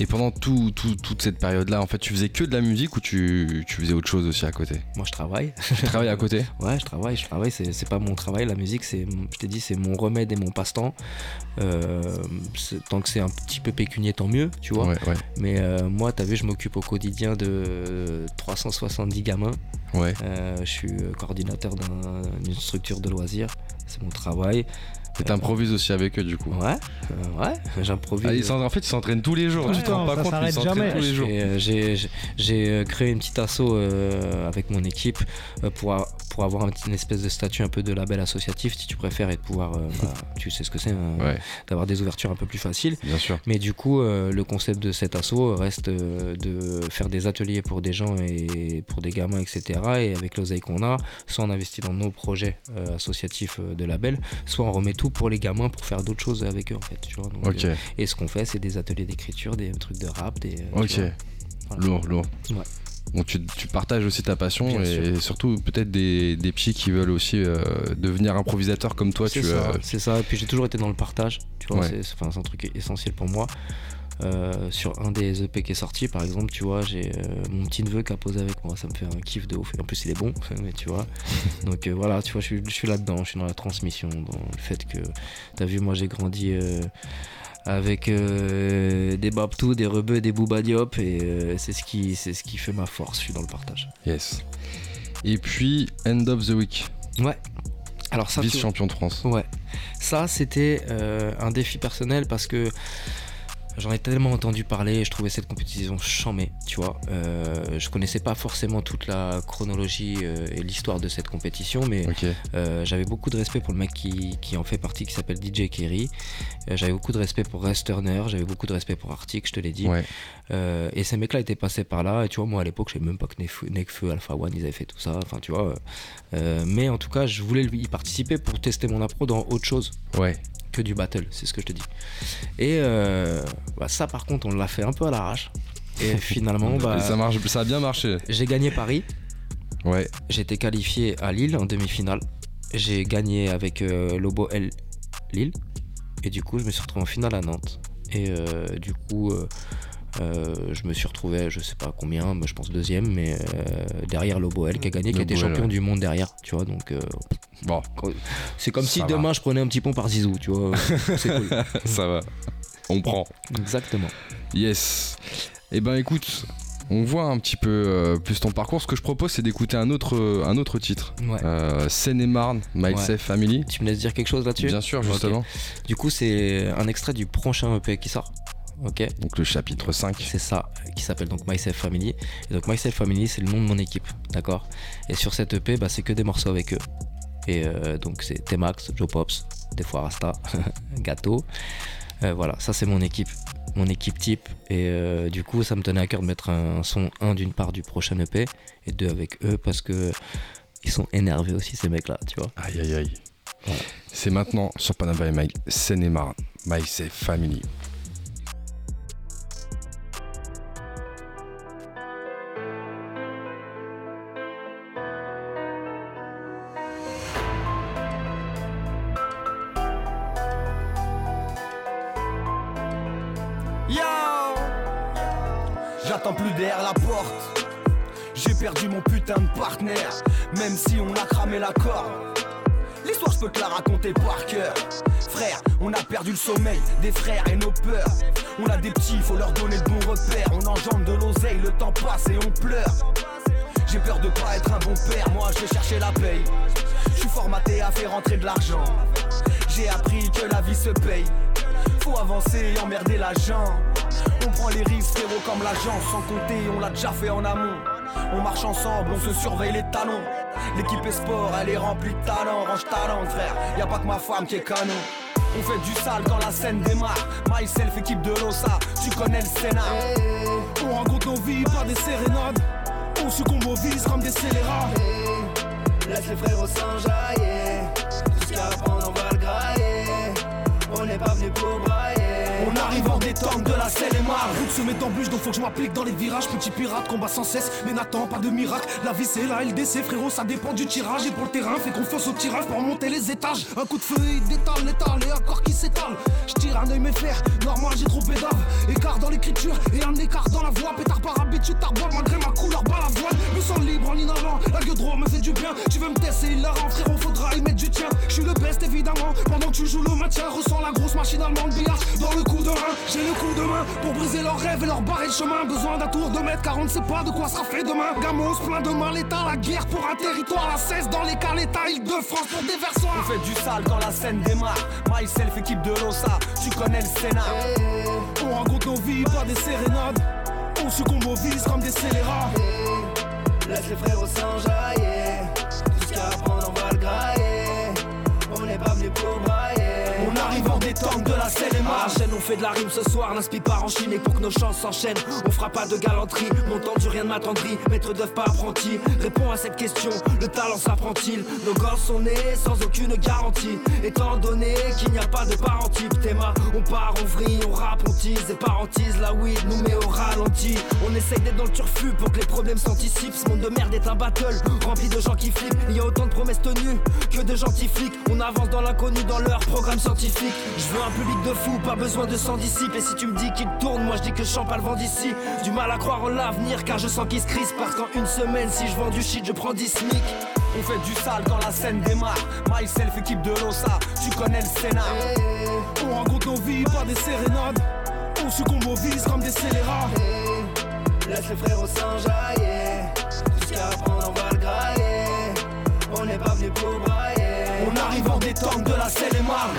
Et pendant tout, tout- toute cette période-là, en fait, tu faisais que de la musique ou tu, tu faisais autre chose aussi à côté? Moi, je travaille. Tu travailles à côté? Ouais, je travaille, je travaille. C'est, c'est pas mon travail, la musique, c'est, je t'ai dit, c'est mon remède et mon passe-temps. Euh, tant que c'est un petit peu pécunier, tant mieux, tu vois. Ouais, ouais. Mais euh, moi, t'as vu, je m'occupe m'occupe au quotidien de 370 gamins. Ouais. Euh, je suis coordinateur d'un- d'une structure de loisirs. C'est mon travail. Et t'improvises aussi avec eux du coup. Ouais, euh, ouais, j'improvise. Ah, ils s'en- en fait, ils s'entraînent tous les jours. Ouais, tu te rends pas ça compte, ils s'entraînent jamais. tous les jours. J'ai, euh, J'ai euh, créé une petite asso euh, avec mon équipe euh, pour, a- pour avoir une espèce de statut un peu de label associatif, si tu préfères, et de pouvoir, euh, bah, tu sais ce que c'est, hein, Ouais, d'avoir des ouvertures un peu plus faciles. bien sûr. Mais du coup, euh, le concept de cet asso reste euh, de faire des ateliers pour des gens et pour des gamins, etc. Et avec l'oseille qu'on a, soit on investit dans nos projets euh, associatifs de label, soit on remet tout pour les gamins pour faire d'autres choses avec eux, en fait. Tu vois, donc, euh, et ce qu'on fait, c'est des ateliers d'écriture, des trucs de rap, des. euh, ok. Voilà. Lourd, lourd. Ouais. Donc tu, tu partages aussi ta passion Bien et surtout peut-être des, des petits qui veulent aussi euh, devenir improvisateurs comme toi. C'est Tu, ça, euh, c'est ça. Et puis j'ai toujours été dans le partage. Tu vois, Ouais. c'est c'est- enfin, c'est un truc essentiel pour moi. Euh, sur un des EP qui est sorti, par exemple, tu vois, j'ai euh, mon petit neveu qui a posé avec moi. Ça me fait un kiff de ouf. Et en plus, il est bon, mais tu vois. Donc euh, voilà, tu vois, je suis, je suis là-dedans. Je suis dans la transmission, dans le fait que, t'as vu, moi j'ai grandi. avec euh, des Babtou, des Rebeux, des Booba Diop et euh, c'est ce qui c'est ce qui fait ma force, je suis dans le partage. Yes. Et puis End of the Week, Ouais. Alors ça tu vois- vice-champion de France. Ouais, ça c'était euh, un défi personnel parce que j'en ai tellement entendu parler et je trouvais cette compétition chamée, tu vois. Euh, je connaissais pas forcément toute la chronologie euh, et l'histoire de cette compétition, mais euh, j'avais beaucoup de respect pour le mec qui, qui en fait partie, qui s'appelle DJ Kerry. Euh, j'avais beaucoup de respect pour Rest Turner, j'avais beaucoup de respect pour Arctic, je te l'ai dit. ouais. Euh, et ces mecs-là étaient passés par là. Et tu vois, moi à l'époque, je savais même pas que Nekfeu, Alpha One, ils avaient fait tout ça. Enfin, tu vois. euh, euh, mais en tout cas, je voulais y participer pour tester mon appro dans autre chose Ouais, que du battle, c'est ce que je te dis. Et euh, bah, ça, par contre, on l'a fait un peu à l'arrache. Et finalement, bah, ça, marche, ça a bien marché. j'ai gagné Paris. Ouais, été qualifié à Lille en demi-finale. J'ai gagné avec Lobo L Lille. Et du coup, je me suis retrouvé en finale à Nantes. Et euh, du coup, euh, euh, je me suis retrouvé, je sais pas combien, mais je pense deuxième, mais euh, derrière Lobo L qui a gagné, qui a été champion ouais. du monde derrière. Tu vois, donc euh, bon, c'est comme si va. demain je prenais un petit pont par Zizou. Tu vois, c'est cool. ça va. On prend. Exactement. Yes. Eh ben écoute, on voit un petit peu euh, plus ton parcours. Ce que je propose, c'est d'écouter un autre, euh, un autre titre. Ouais. Euh, Seine-et-Marne, Myself Ouais. Family. Tu me laisses dire quelque chose là-dessus? Bien sûr, justement. Du coup, c'est un extrait du prochain EP qui sort. Ok, Donc le chapitre 5. c'est ça, qui s'appelle donc Myself Family. Et donc Myself Family, c'est le nom de mon équipe, d'accord? Et sur cette EP, bah, c'est que des morceaux avec eux. Et euh, donc c'est T-Max, Joe Pops, des fois Rasta, Gâteau. Euh, voilà, ça c'est mon équipe, mon équipe type. Et euh, du coup, ça me tenait à cœur de mettre un son, un d'une part du prochain EP, et deux avec eux, parce que ils sont énervés aussi ces mecs-là, tu vois. Aïe aïe aïe. Voilà. C'est maintenant sur Panama et Mike, Seine-et-Marne, Family. Perdu mon putain de partenaire. Même si on a cramé la corde. L'histoire je peux te la raconter par cœur. Frère, on a perdu le sommeil des frères et nos peurs. On a des petits, faut leur donner de bons repères. On enjambe de l'oseille, le temps passe et on pleure. J'ai peur de pas être un bon père, moi je vais la paye. Je suis formaté à faire rentrer de l'argent. J'ai appris que la vie se paye. Faut avancer et emmerder l'agent. On prend les risques, frérot, comme l'agent. Sans compter, on l'a déjà fait en amont. On marche ensemble, on se surveille les talons. L'équipe est sport, elle est remplie de talent. Range talent, frère. Y a pas que ma femme qui est canon. On fait du sale quand la scène démarre. Myself, équipe de l'OSA, tu connais le scénar. On raconte nos vies par des sérénades. On succombe aux vices comme des scélérats. Laisse les frérots s'enjailler. Tout ce qu'il y a à prendre, on va le grailler. On n'est pas venu pour brailler. On arrive en détente de la selle et marre. Route se met en bûche, donc faut que je m'applique dans les virages. Petit pirate, combat sans cesse, mais n'attends pas de miracle. La vie c'est la LDC, frérot, ça dépend du tirage. Et pour le terrain, fais confiance au tirage pour monter les étages. Un coup de feu, il détale, l'étale, et un corps qui s'étale. Je tire un œil mes fers, normal, j'ai trop pédave. Écart dans l'écriture et un écart dans la voix. Pétard par habitude, t'arbois malgré ma couleur, bas la voile. Me sens libre en inhalant, la gueule droit me fait du bien. Tu veux me tester, il la rend, frérot, faudra y mettre du tien. Je suis le best évidemment, pendant que tu joue le maintien, ressens la grosse machine allemande billard dans le coup de main. J'ai le coup de main pour briser leurs rêves et leur barrer le chemin. Besoin d'un tour de maître car on ne sait pas de quoi sera fait demain. Gamos plein de main, l'état, la guerre pour un territoire. La cesse dans les cas, l'état, Île-de-France pour des versoirs. On fait du sale quand la scène démarre. Myself, équipe de l'OSA, tu connais le scénar. On raconte nos vies, pas des sérénades. On succombe aux vices comme des scélérats. Laisse les frérots s'enjailler. Tout ce qu'il y a à prendre, on va le grailler. On n'est pas venu pour brailler. On arrive en détente de la scène et marche. On fait de la rime ce soir, n'inspire pas en Chine et pour que nos chances s'enchaînent. On fera pas de galanterie, mon tendu rien ne m'attendrit. Maître d'œuvre pas apprenti, réponds à cette question. Le talent s'apprend-il? Nos gosses sont nés sans aucune garantie. Étant donné qu'il n'y a pas de parentype, théma, on part, on vrille, on rappe, on tease. Et parentise, la weed nous met au ralenti. On essaye d'être dans le turfu pour que les problèmes s'anticipent. Ce monde de merde est un battle rempli de gens qui flippent. Il y a autant de promesses tenues que de gentils flics. On avance dans l'inconnu dans leur programme scientifique. Je veux un public de fous, pas besoin de s'en dissipe. Et si tu me dis qu'il tourne, moi je dis que je chante pas le vent d'ici. Du mal à croire en l'avenir car je sens qu'il se crispe. Parce qu'en une semaine, si je vends du shit, je prends 10 smic. On fait du sale quand la scène démarre. Myself, équipe de l'OSA, tu connais le scénar. On raconte nos vies, pas des sérénades. On succombe aux vices comme des scélérats. Laisse les frérots s'enjailler. Tout ce qu'il y a à prendre, on va le grailler. On n'est pas venu pour brailler. On arrive en détente de la scène et marne.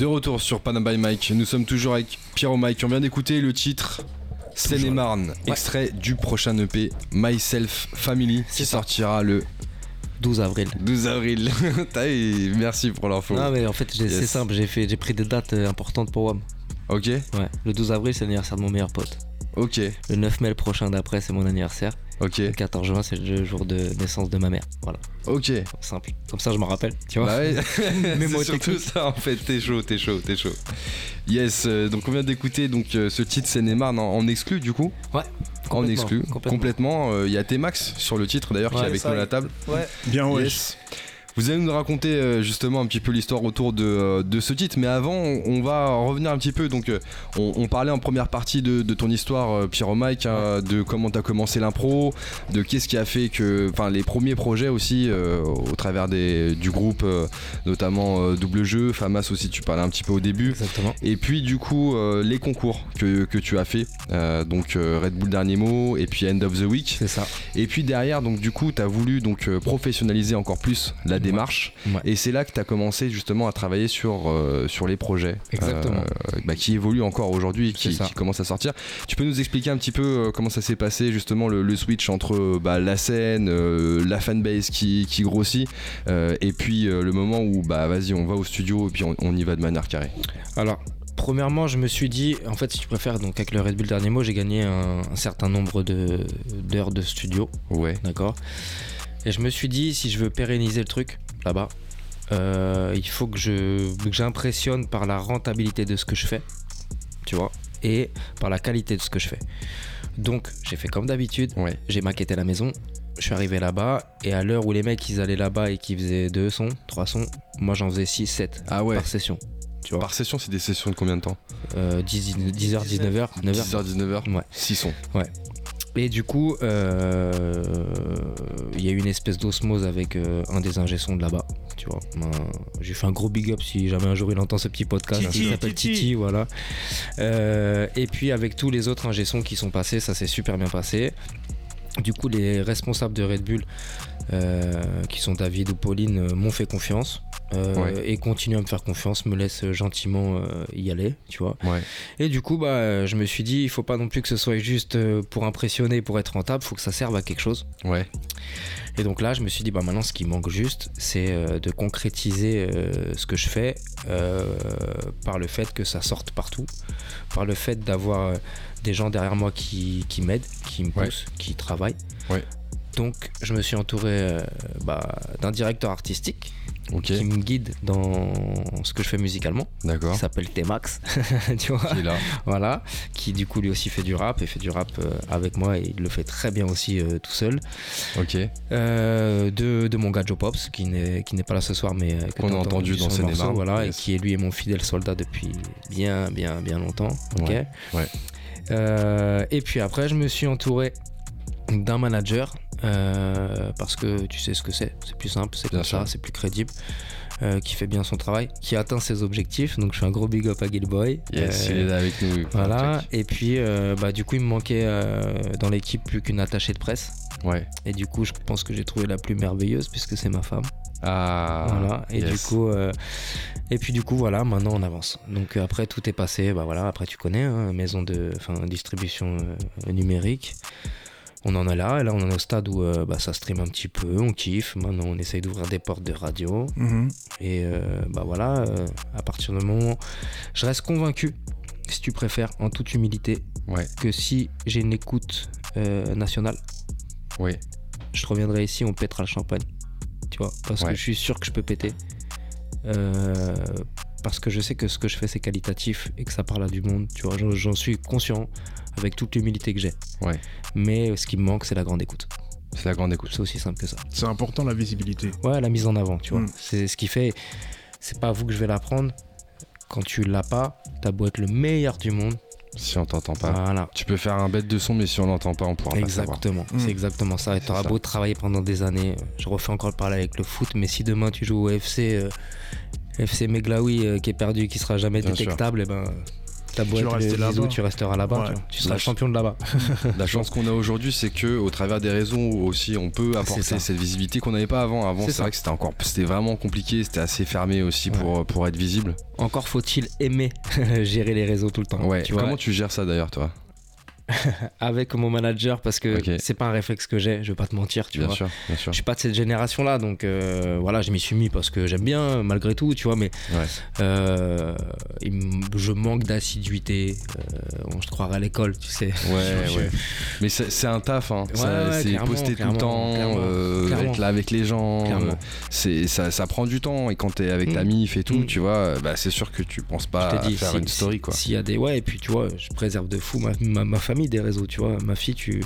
De retour sur Panam by Mike, nous sommes toujours avec Pierrot Mike. On vient d'écouter le titre Seine-et-Marne, extrait du prochain EP Myself Family qui sortira le 12 avril. 12 avril. Merci pour l'info. Non mais en fait c'est simple, j'ai fait j'ai pris des dates euh, importantes pour WAM. Ok, Ouais. Le 12 avril c'est l'anniversaire de mon meilleur pote. ok, Le 9 mai le prochain d'après c'est mon anniversaire. Ok, Le 14 juin c'est le jour de naissance de ma mère. Voilà. ok. Simple. Comme ça je m'en rappelle. Tu vois. Bah ouais, c'est surtout ça en fait, t'es chaud, t'es chaud, t'es chaud. Yes, euh, donc on vient d'écouter donc euh, ce titre Seine-et-Marne en, en exclu du coup Ouais. En Complètement, exclu, complètement. euh, Il y a T-Max sur le titre d'ailleurs qui est avec nous à la table. Ouais. Bien ouais. Yes. Vous allez nous raconter euh, justement un petit peu l'histoire autour de, euh, de ce titre, mais avant on, va revenir un petit peu. Donc, euh, on, on parlait en première partie de, de ton histoire, Pierre Mike, hein, de comment tu as commencé l'impro, de qu'est-ce qui a fait que, enfin, les premiers projets aussi euh, au travers des, du groupe, euh, notamment euh, Double Jeu, Famas aussi, tu parlais un petit peu au début. Exactement. Et puis du coup les concours que, que tu as fait, donc Red Bull Dernier Mot et puis End of the Week. C'est ça. Et puis derrière, donc du coup, tu as voulu donc professionnaliser encore plus la démarche. Ouais. Et c'est là que tu as commencé justement à travailler sur, euh, sur les projets. Exactement. euh, bah, qui évoluent encore aujourd'hui et qui, qui commencent à sortir. Tu peux nous expliquer un petit peu euh, comment ça s'est passé justement le, le switch entre bah, la scène, euh, la fanbase qui, qui grossit et puis le moment où bah vas-y on va au studio et puis on, on y va de manière carrée? Alors, premièrement, je me suis dit, en fait, si tu préfères, donc avec le Red Bull Dernier Mot, j'ai gagné un, un certain nombre de- d'heures de studio, Ouais. d'accord Et je me suis dit, si je veux pérenniser le truc là-bas, euh, il faut que je que j'impressionne par la rentabilité de ce que je fais, tu vois, et par la qualité de ce que je fais. Donc, j'ai fait comme d'habitude, Ouais. j'ai maquetté la maison. Je suis arrivé là-bas et à l'heure où les mecs ils allaient là-bas et qui faisaient deux sons, trois sons, moi j'en faisais 6, 7 Ah ouais. par session. Tu vois, Par session, c'est des sessions de combien de temps? Euh, 10, 10h, 19h, 9h. 10h, 19h Ouais. 6 sons. Et du coup, euh, il y a eu une espèce d'osmose avec euh, un des ingé sons de là-bas. Tu vois, j'ai fait un gros big up si jamais un jour il entend ce petit podcast. Titi, il s'appelle Titi. Titi, voilà. Euh, et puis avec tous les autres ingé sons qui sont passés, ça s'est super bien passé. Du coup, les responsables de Red Bull, qui sont David ou Pauline, euh, m'ont fait confiance. euh, Ouais. Et continuent à me faire confiance, me laissent gentiment euh, y aller, tu vois. Ouais. Et du coup, bah, euh, je me suis dit, il faut pas non plus que ce soit juste euh, pour impressionner, pour être rentable, faut que ça serve à quelque chose. Ouais. Et donc là, je me suis dit, bah maintenant, ce qui manque juste, c'est euh, de concrétiser euh, ce que je fais euh, par le fait que ça sorte partout, par le fait d'avoir euh, des gens derrière moi qui, qui m'aident, qui me Ouais. poussent, qui travaillent. Ouais. Donc, je me suis entouré euh, bah, d'un directeur artistique qui me guide dans ce que je fais musicalement. d'accord. Qui s'appelle T-Max, tu vois. Qui est là. Voilà, qui du coup lui aussi fait du rap et fait du rap euh, avec moi et il le fait très bien aussi euh, tout seul. Ok. De, de mon gars Joe Pops qui n'est qui n'est pas là ce soir mais Qu'on a entendu dans Seine-et-Marne, morceau, voilà yes. et qui est lui est mon fidèle soldat depuis bien bien bien longtemps. Ok. Ouais, ouais. Et puis après je me suis entouré d'un manager euh, parce que tu sais ce que c'est, c'est plus simple, c'est comme ça, c'est plus crédible. euh, qui fait bien son travail, qui atteint ses objectifs. Donc je fais un gros big up à Gilboy. Yes, Euh, il est là avec nous. voilà, et puis bah, du coup, il me manquait dans l'équipe plus qu'une attachée de presse. Ouais. Et du coup, je pense que j'ai trouvé la plus merveilleuse puisque c'est ma femme. Ah. voilà. Et yes. du coup, euh, et puis du coup, voilà, maintenant on avance. Donc après, tout est passé. Bah voilà, après tu connais, hein, maison de, enfin, distribution euh, numérique. On en est là, et là on en est au stade où euh, bah, ça stream un petit peu, on kiffe. Maintenant on essaye d'ouvrir des portes de radio. Mhm. Et euh, bah voilà, euh, à partir du moment, je reste convaincu, si tu préfères, en toute humilité, Ouais. que si j'ai une écoute euh, nationale, je reviendrai ici, on pètera le champagne. Tu vois, parce Ouais. que je suis sûr que je peux péter. Parce que je sais que ce que je fais c'est qualitatif et que ça parle à du monde, tu vois, j'en- j'en suis conscient avec toute l'humilité que j'ai. Ouais. Mais ce qui me manque c'est la grande écoute. C'est la grande écoute. C'est aussi simple que ça. C'est important la visibilité. Ouais, la mise en avant, tu vois. Mm. C'est ce qui fait. C'est pas à vous que je vais l'apprendre. Quand tu l'as pas, t'as beau être le meilleur du monde. Si on t'entend pas. Voilà. Tu peux faire un bête de son, mais si on l'entend pas, on pourra pas savoir. Exactement. Mm. C'est exactement ça. Et t'auras beau travailler pendant des années. Je refais encore le parallèle avec le foot, mais si demain tu joues au FC, euh, FC Meglaoui euh, qui est perdu, qui sera jamais Bien sûr. détectable, et ben. T'as beau Tu resteras là-bas. Ouais. tu seras La- champion de là-bas. La chance qu'on a aujourd'hui, c'est que au travers des réseaux aussi, on peut apporter cette visibilité qu'on n'avait pas avant. Avant, C'est vrai que c'était encore, c'était vraiment compliqué, c'était assez fermé aussi pour pour être visible. Encore faut-il aimer gérer les réseaux tout le temps. Ouais. Tu vois, Comment tu gères ça d'ailleurs, toi? avec mon manager, parce que c'est pas un réflexe que j'ai, je vais pas te mentir, tu Bien vois. sûr, bien sûr. Je suis pas de cette génération là, donc euh, voilà, je m'y suis mis parce que j'aime bien malgré tout, tu vois, mais Ouais. euh, je manque d'assiduité. euh, on se croirait à l'école, tu sais. Ouais, Je- ouais. Mais c'est un taf, hein. Ouais, c'est poster tout le temps, clairement, euh, être là avec les gens. C'est ça, ça prend du temps. Et quand t'es avec ta Mm. mif et tout, Mm. tu vois, bah, c'est sûr que tu penses pas Je à dit, faire si- une story, quoi. S'il y a des. Ouais, et puis tu vois, je préserve de fou ma, ma, ma famille des réseaux, tu vois. Ma fille, tu,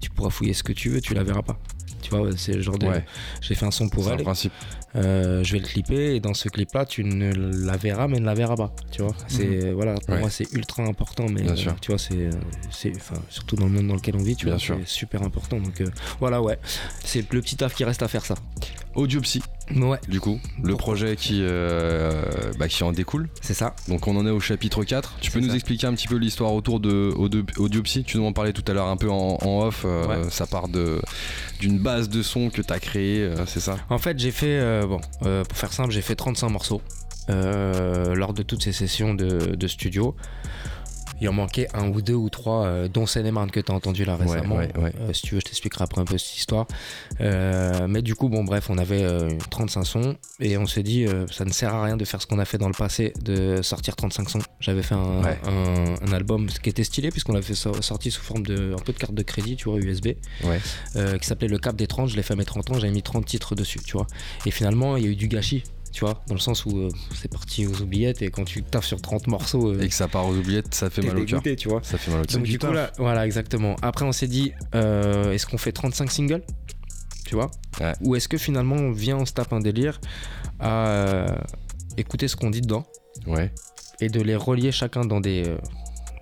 tu pourras fouiller ce que tu veux, tu la verras pas. Tu vois, c'est le genre de. Ouais, J'ai fait un son pour elle. principe. Euh, je vais le clipper et dans ce clip là tu ne la verras mais ne la verras pas tu vois c'est voilà pour Ouais. moi c'est ultra important mais Bien euh, sûr. tu vois c'est euh, c'est enfin surtout dans le monde dans lequel on vit tu Bien vois c'est super important donc euh, voilà ouais c'est le petit taf qui reste à faire ça Audiopsy, ouais du coup, le projet qui, euh, bah, qui en découle. c'est ça Donc on en est au chapitre 4. Tu peux nous ça. expliquer un petit peu l'histoire autour de Audio- Audiopsy? Tu nous en parlais tout à l'heure un peu en, en off. euh, Ouais. Ça part d'une base de son que tu as créée, euh, c'est ça? En fait j'ai fait bon pour faire simple j'ai fait 35 morceaux lors de toutes ces sessions de, de studio il en manquait un ou deux ou trois euh, dont Seine-et-Marne que tu as entendu là récemment ouais, ouais. Euh, si tu veux, je t'expliquerai après un peu cette histoire. Euh, mais du coup, bon, bref, on avait euh, 35 sons et on s'est dit, ça ne sert à rien de faire ce qu'on a fait dans le passé, de sortir 35 sons. J'avais fait un, Ouais. un- un album qui était stylé puisqu'on l'avait sorti sous forme de un peu de carte de crédit, tu vois, USB, qui s'appelait Le Cap des 30. Je l'ai fait à mes 30 ans, j'avais mis 30 titres dessus, tu vois. Et finalement, il y a eu du gâchis. Tu vois, dans le sens où euh, c'est parti aux oubliettes et quand tu taffes sur 30 morceaux, euh, Et que ça part aux oubliettes, ça fait mal au cœur. dégoûté, tu vois. Ça fait mal au cœur. Donc du coup là, voilà exactement. Après on s'est dit, euh, est-ce qu'on fait 35 singles, tu vois, Ouais. ou est-ce que finalement on vient, on se tape un délire à euh, écouter ce qu'on dit dedans Ouais. et de les relier chacun dans des euh,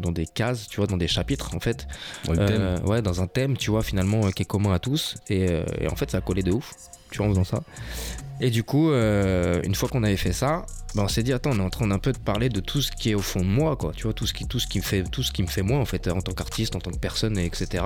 dans des cases, tu vois, dans des chapitres en fait, Dans. Euh, ouais, dans un thème, tu vois, finalement euh, qui est commun à tous et, euh, et en fait ça a collé de ouf, tu vois, en faisant ça. Et du coup, une fois qu'on avait fait ça, ben on s'est dit attends, on est en train d'un peu de parler de tout ce qui est au fond de moi, quoi. Tu vois, tout ce qui, tout ce qui me fait, tout ce qui me fait moi en fait, en tant qu'artiste, en tant que personne, et etc.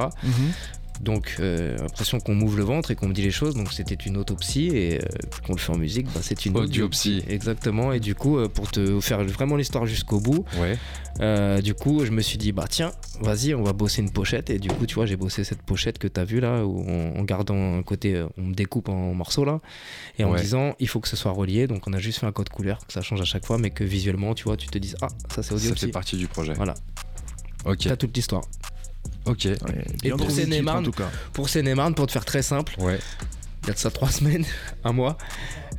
Donc, euh, l'impression qu'on m'ouvre le ventre et qu'on me dit les choses. Donc, c'était une autopsie et euh, qu'on le fait en musique, bah, c'est une Audiopsie. Exactement. Et du coup, euh, pour te faire vraiment l'histoire jusqu'au bout, Ouais. euh, du coup, je me suis dit, bah tiens, vas-y, on va bosser une pochette. Et du coup, tu vois, j'ai bossé cette pochette que tu as vue là, où en, en gardant un côté, euh, on me découpe en morceaux là, et en Ouais. disant, il faut que ce soit relié. Donc, on a juste fait un code couleur, que ça change à chaque fois, mais que visuellement, tu vois, tu te dises, ah, ça c'est Ça audio fait partie du projet. Voilà. Ok. T'as toute l'histoire. Ok. Ouais, bien pour Seine-et-Marne. Pour Seine-et-Marne, pour te faire très simple, Ouais. il y a de ça trois semaines, un mois.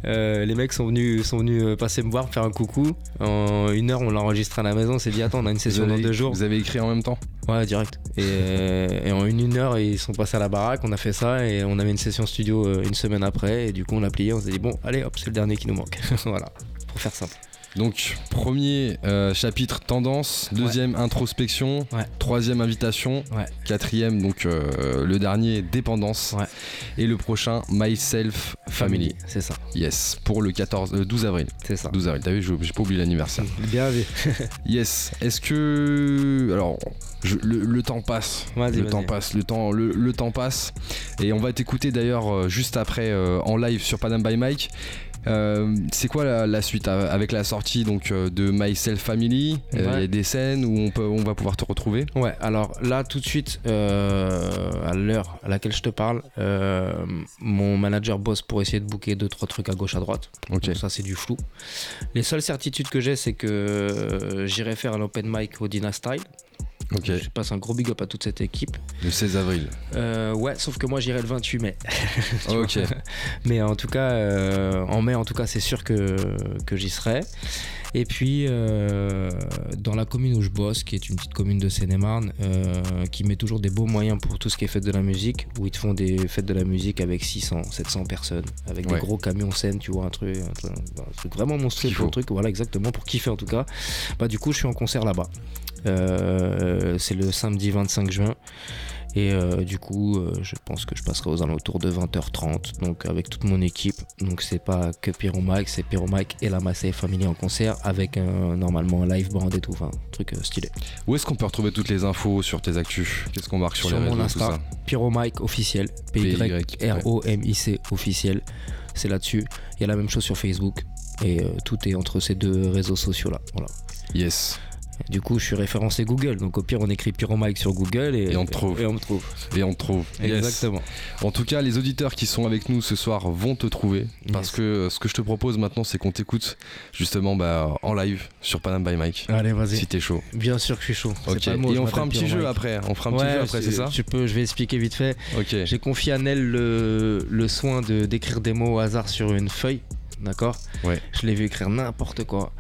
Euh, les mecs sont venus, sont venus euh, passer me voir, faire un coucou. En une heure, on l'a enregistré à la maison. On s'est dit, attends, on a une session dans deux jours. Vous avez écrit en même temps Ouais, direct. Et, euh, et en une, une heure, ils sont passés à la baraque. On a fait ça et on avait une session studio une semaine après. Et du coup, on l'a plié. On s'est dit, bon, allez, hop, c'est le dernier qui nous manque. voilà, pour faire simple. Donc, premier euh, chapitre tendance, deuxième introspection, Ouais. troisième invitation, Ouais. quatrième, donc euh, le dernier dépendance, et le prochain myself family. C'est ça, Yes, pour le 14, euh, 12 avril. c'est ça. 12 avril, t'as vu, j'ai pas oublié l'anniversaire. Bien vu. Yes, est-ce que. Alors, je- le, le temps passe. Vas-y, Le temps passe, le temps, le, le temps passe. Et on va t'écouter d'ailleurs euh, juste après euh, en live sur Panam by Mike. Euh, c'est quoi la, la suite avec la sortie donc euh, de Myself Family Euh, Il Ouais. y a des scènes où on, peut, on va pouvoir te retrouver. Ouais, alors là, tout de suite, euh, à l'heure à laquelle je te parle, euh, mon manager bosse pour essayer de booker deux trois trucs à gauche à droite. Ok. Donc ça, c'est du flou. Les seules certitudes que j'ai, c'est que j'irai faire un open mic au Dina Style. Je passe un gros big up à toute cette équipe. Le 16 avril. Euh, ouais, sauf que moi, j'irai le 28 mai. Ok. Mais en tout cas, euh, en mai, en tout cas, c'est sûr que, que j'y serai. Et puis, euh, dans la commune où je bosse, qui est une petite commune de Seine-et-Marne, euh, qui met toujours des beaux moyens pour tout ce qui est fête de la musique, où ils te font des fêtes de la musique avec 600, 700 personnes, avec Ouais. des gros camions scène, tu vois, un truc, un truc, un vraiment monstrueux pour le faut. truc, voilà, exactement, pour kiffer en tout cas. Bah, du coup, je suis en concert là-bas. Euh, c'est le samedi 25 juin. Et euh, du coup, euh, je pense que je passerai aux alentours de 20h30, donc avec toute mon équipe. Donc c'est pas que Pyro Mike, c'est Pyro Mike et la Massey Family en concert, avec un, normalement un live band et tout, enfin, truc euh, stylé. Où est-ce qu'on peut retrouver toutes les infos sur tes actus? Qu'est-ce qu'on marque sur, Sur les mon réseaux tout Insta. ça? Pyro Mike officiel, P-Y-R-O-M-I-C officiel, c'est là-dessus. Il y a la même chose sur Facebook, et euh, tout est entre ces deux réseaux sociaux-là. Voilà. Yes. Du coup, je suis référencé Google, donc au pire, on écrit Pyro Mike sur Google et, Et on te trouve. Et on me trouve. Et on te trouve. Yes. Exactement. En tout cas, les auditeurs qui sont avec nous ce soir vont te trouver. Parce Yes. que euh, ce que je te propose maintenant, c'est qu'on t'écoute justement bah, en live sur Panam by Mike. Allez, vas-y. Si t'es chaud. Bien sûr que je suis chaud. Mot, Et je on fera un petit jeu après. On fera un petit Ouais, jeu après, c'est ça Tu peux, je vais expliquer vite fait. J'ai confié à Nel le, le soin de d'écrire des mots au hasard sur une feuille. D'accord Ouais. Je l'ai vu écrire n'importe quoi.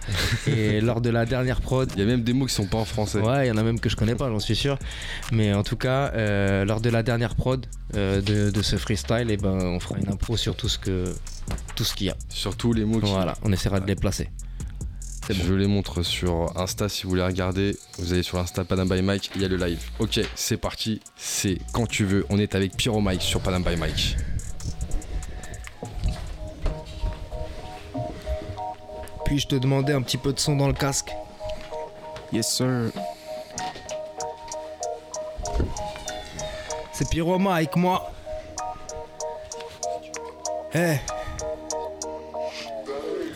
Et lors de la dernière prod, Il y a même des mots qui sont pas en français. ouais, il y en a même que je connais pas, j'en suis sûr. Mais en tout cas, euh, lors de la dernière prod euh, de, de ce freestyle, et ben, on fera une impro sur tout ce que tout ce qu'il y a. Sur tous les mots qui. Voilà, on essaiera de les placer. Bon. Je les montre sur Insta si vous voulez regarder. Vous allez sur Insta Panam by Mike, il y a le live. Ok, c'est parti. C'est quand tu veux. On est avec Pyro Mike sur Panam by Mike. Puis-je te demander un petit peu de son dans le casque Yes, sir. C'est Pyro Mike, moi. Eh.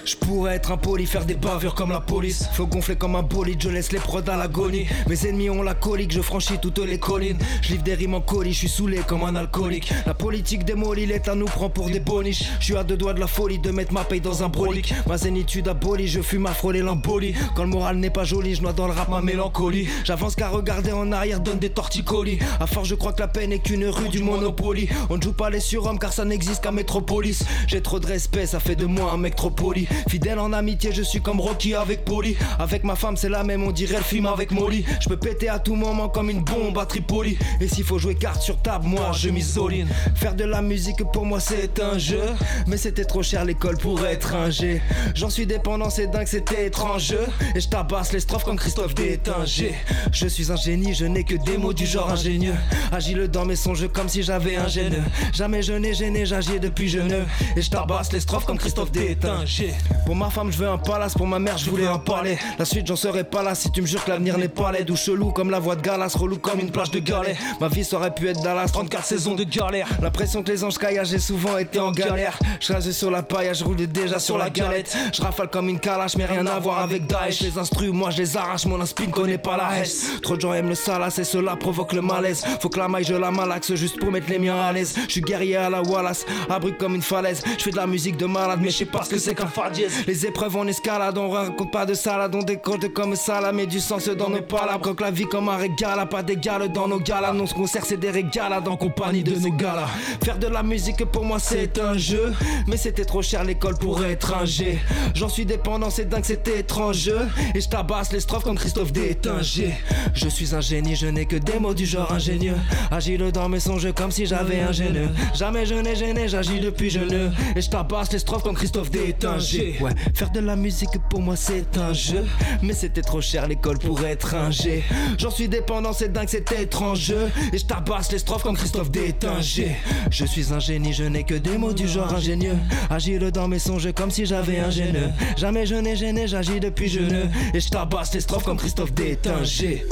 Je pourrais être impoli, faire des bavures comme la police. Faut gonfler comme un bolide, je laisse les prods à l'agonie. Mes ennemis ont la colique, je franchis toutes les collines. Je livre des rimes en colis, je suis saoulé comme un alcoolique. La politique démolie, l'État nous prend pour des boniches. Je suis à deux doigts de la folie de mettre ma paye dans un brolic. Ma zénitude abolie, je fume à frôler l'embolie. Quand le moral n'est pas joli, je noie dans le rap ma mélancolie. J'avance qu'à regarder en arrière, donne des torticolis. À force, je crois que la peine est qu'une rue du Monopoly. On ne joue pas les surhommes car ça n'existe qu'à Métropolis. J'ai trop de respect, ça fait de moi un mec trop poli. Fidèle en amitié, je suis comme Rocky avec Polly. Avec ma femme, c'est la même, on dirait le film avec Molly. Je peux péter à tout moment comme une bombe à Tripoli. Et s'il faut jouer carte sur table, moi je m'isoline. Faire de la musique pour moi c'est un jeu. Mais c'était trop cher l'école pour être un G. J'en suis dépendant, c'est dingue, c'était étrange. Et je tabasse les strophes comme Christophe Détinger. Je suis un génie, je n'ai que des mots du genre ingénieux. Agile dans mes songes comme si j'avais un gêne. Jamais je n'ai gêné, j'agis depuis jeune. Et je tabasse les strophes comme Christophe Détinger. Pour ma femme, je veux un palace, pour ma mère, je voulais un palais. La suite, j'en serai pas là si tu me jures que l'avenir n'est pas laid. Ou chelou comme la voix de Galas, relou comme une plage de galets. Ma vie, ça aurait pu être Dallas, 34 saisons de galère. L'impression que les anges caillages, j'ai souvent été en galère. Je rase sur la paille, je roule déjà sur la galette. Je rafale comme une calache, mais rien à voir avec Daesh. Les instrus, moi je les arrache, mon inspi ne connaît pas la haisse. Trop de gens aiment le salace et cela provoque le malaise. Faut que la maille, je la malaxe juste pour mettre les miens à l'aise. Je suis guerrier à la Wallace, abrupt comme une falaise. Je fais de la musique de malade, mais je sais pas ce que c'est qu'un fade. Les épreuves en escalade, on raconte pas de salade, on décolle comme ça, la du sens dans nos palabres. Croque la vie comme un régal, pas d'égal dans nos galas. Non, ce concert, c'est des régalades en compagnie de nos galas. Faire de la musique pour moi, c'est un jeu. Mais c'était trop cher l'école pour étranger. J'en suis dépendant, c'est dingue, c'est étrange. Et je tabasse les strophes comme Christophe Détinger. Je suis un génie, je n'ai que des mots du genre ingénieux. Agile dans mes songes comme si j'avais un gêneux. Jamais je n'ai gêné, j'agis depuis jeune. Et je tabasse les strophes comme Christophe Détinger. Ouais, faire de la musique pour moi c'est un jeu. Mais c'était trop cher l'école pour être un G. J'en suis dépendant, c'est dingue, c'est étrange. Et je tabasse les strophes comme Christophe Détinger. Je suis un génie, je n'ai que des mots du genre ingénieux. Agile dans mes songes comme si j'avais un gêneux. Jamais je n'ai gêné, j'agis depuis jeune. Et je tabasse les strophes comme Christophe Détinger.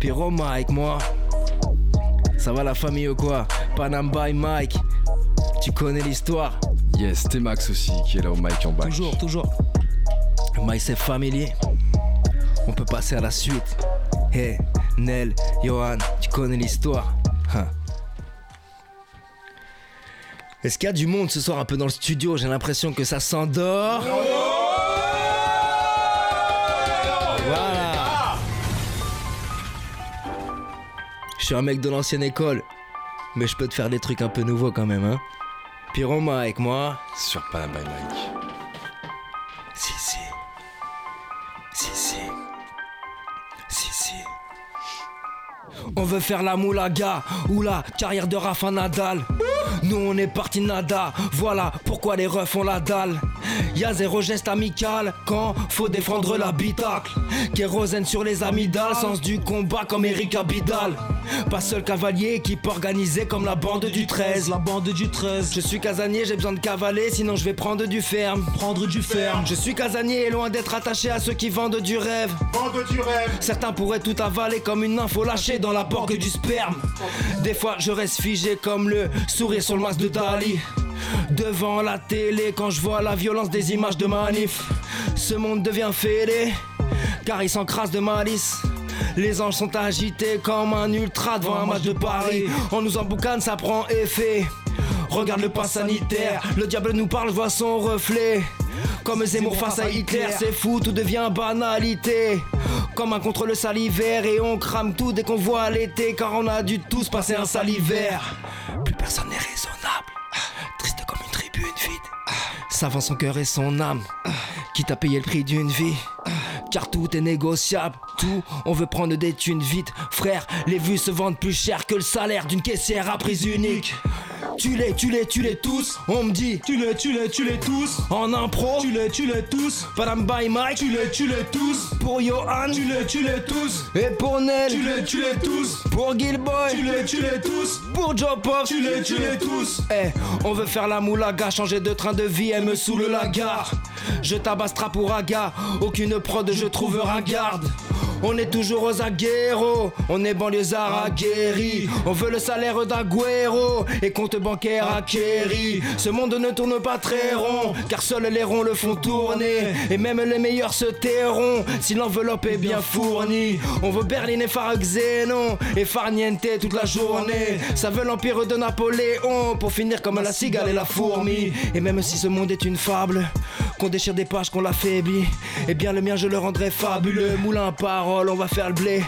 Pyro Mike, moi. Ça va la famille ou quoi? Panam by Mike. Tu connais l'histoire Yes, T-Max aussi qui est là au mic en bas. Toujours, toujours. Mike c'est familier. On peut passer à la suite. Hey, Nel, Johan, tu connais l'histoire Hein. Est-ce qu'il y a du monde ce soir un peu dans le studio? J'ai l'impression que ça s'endort. Voilà. Je suis un mec de l'ancienne école, mais je peux te faire des trucs un peu nouveaux quand même, hein. Pyroma avec moi. Sur Panam by Mike. Si, si. Si, si. Si, si. On veut faire la moulaga ou la carrière de Rafa Nadal. Nous on est parti nada, voilà pourquoi les refs ont la dalle. Y'a zéro geste amical quand faut défendre l'habitacle. Kérosène sur les amygdales, sens du combat comme Eric Abidal. Pas seul cavalier, équipe organisée comme la bande du 13. La bande du 13. Je suis casanier, j'ai besoin de cavaler, sinon je vais prendre du ferme. Prendre du ferme. Je suis casanier et loin d'être attaché à ceux qui vendent du rêve. Bande du rêve. Certains pourraient tout avaler comme une info lâchée dans la porte du sperme. Des fois, je reste figé comme le sourire sur le masque de Dali. Devant la télé, quand je vois la violence des images de manif, ce monde devient fêlé, car il s'encrasse de malice. Les anges sont agités comme un ultra devant un match de Paris. On nous emboucane, ça prend effet. Regarde le pas sanitaire, le diable nous parle, je vois son reflet. Comme Zemmour face à Hitler, c'est fou, tout devient banalité. Comme un contrôle salivaire et on crame tout dès qu'on voit l'été, car on a dû tous passer un salivaire. Plus personne n'est raisonnable, triste comme une tribune vide. Savant son cœur et son âme, quitte à payer le prix d'une vie. Car tout est négociable, tout, on veut prendre des thunes vite. Frère, les vues se vendent plus cher que le salaire d'une caissière à prise unique. Tu les, tu les, tu les tous, on me dit. Tu les, tu les, tu les tous. En impro, Tu les, tu les tous. Padam by Mike, Tu les, tu les tous. pour Johan, Tu les, tu les tous. et pour Nel, Tu les, tu les tous. pour Gilboy, Tu les, tu les tous. pour Joe Pop. Tu les, tu les tous. Eh, on veut faire la moulaga, changer de train de vie, elle me saoule la gare. Je tabasse pour aga, aucune prod, je trouve ringarde. On est toujours aux aguerros, on est banlieusards aguerris. On veut le salaire d'Aguero et compte bancaire acquéri. Ce monde ne tourne pas très rond, car seuls les ronds le font tourner. Et même les meilleurs se tairont si l'enveloppe est bien fournie. On veut Berlin et Xénon et Farniente toute la journée. Ça veut l'empire de Napoléon pour finir comme la cigale et la fourmi. Et même si ce monde est une fable, qu'on déchire des pages, qu'on l'affaiblit, eh bien le mien je le rendrai fabuleux. Moulin à parole, on va faire le blé.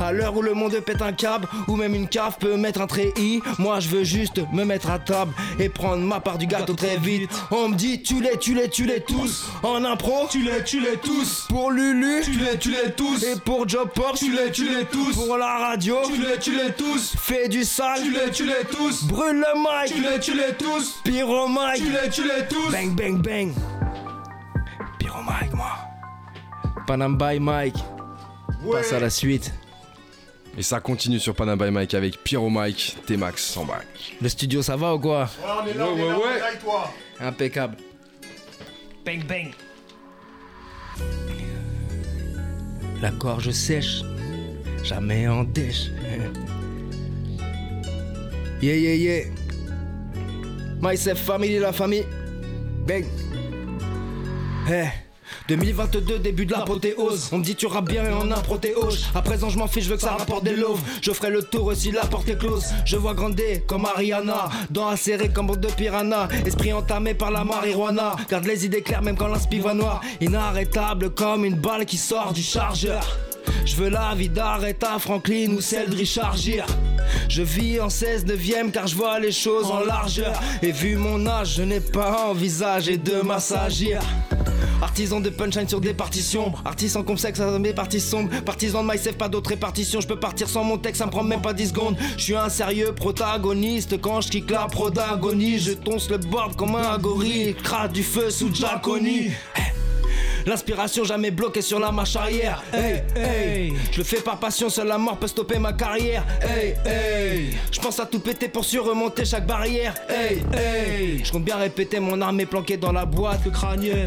À l'heure où le monde pète un câble, ou même une cave peut mettre un treillis, moi je veux juste me mettre à table et prendre ma part du gâteau très vite. On me dit tu les, tu les, tu les tous en impro. Tu les, tu les tous. Pour Lulu Tu les, tu les tous. et pour Job Pop, Tu les, tu les tous. pour la radio, Tu les, tu les tous. fais du sale, Tu les, tu les tous. brûle le mic, Tu les, tu les tous. pyro mic, Tu les, tu les tous. bang bang bang. Pyro mic moi. Panam by Mike. Passe à la suite. Et ça continue sur Panam by Mike avec Pyro Mike, T-Max en bac. Le studio ça va ou quoi? Ouais, on est là, on Ouais, est là, ouais, on est là toi. Impeccable. Bang, bang. La gorge sèche, jamais en dèche. Yeah, yeah, yeah. Myself family, la famille. Bang. Eh, 2022, début de l'apothéose. On me dit tu rappes bien et on a protéose. À présent, je m'en fiche, je veux que ça rapporte des loaves. Je ferai le tour aussi, la porte est close. Je vois grandir comme Ariana, dans acéré comme bande de piranha. Esprit entamé par la marijuana. Garde les idées claires, même quand l'inspi va noir. Inarrêtable comme une balle qui sort du chargeur. Je veux la vie d'Aretha Franklin ou celle de Richard Gere. Je vis en 16 neuvième car je vois les choses en largeur. Et vu mon âge, je n'ai pas envisagé de m'assagir. Artisan de punchline sur des partitions. Artisan complexe à mes parties sombres. Partisan de myself, pas d'autres répartitions. Je peux partir sans mon texte, ça me prend même pas 10 secondes. Je suis un sérieux protagoniste quand je kick la protagonie. Je tonce le board comme un gorille. Crade du feu sous Jaconi. L'inspiration jamais bloquée sur la marche arrière. Hey, hey. Je le fais par passion, seule la mort peut stopper ma carrière. Hey, hey. Je pense à tout péter pour surremonter chaque barrière. Hey, hey. Je compte bien répéter mon armée planquée dans la boîte, le crânien.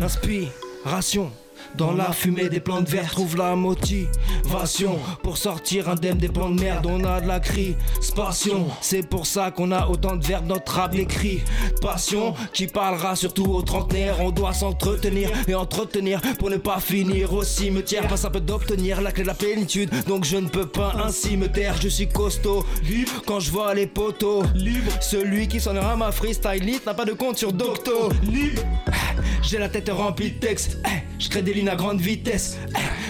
Inspiration. Dans la fumée des plantes vertes, trouve la motivation pour sortir indemne des plans de merde. On a de la crispation, c'est pour ça qu'on a autant de verbes. Notre rap écrit passion qui parlera surtout aux trentenaires. On doit s'entretenir et entretenir pour ne pas finir au cimetière. Pas simple d'obtenir la clé de la plénitude, donc je ne peux pas ainsi me taire. Je suis costaud, libre quand je vois les poteaux. Libre, celui qui sonnera ma freestyle n'a pas de compte sur Docto. Libre, j'ai la tête remplie de textes. Je crée des lignes à grande vitesse.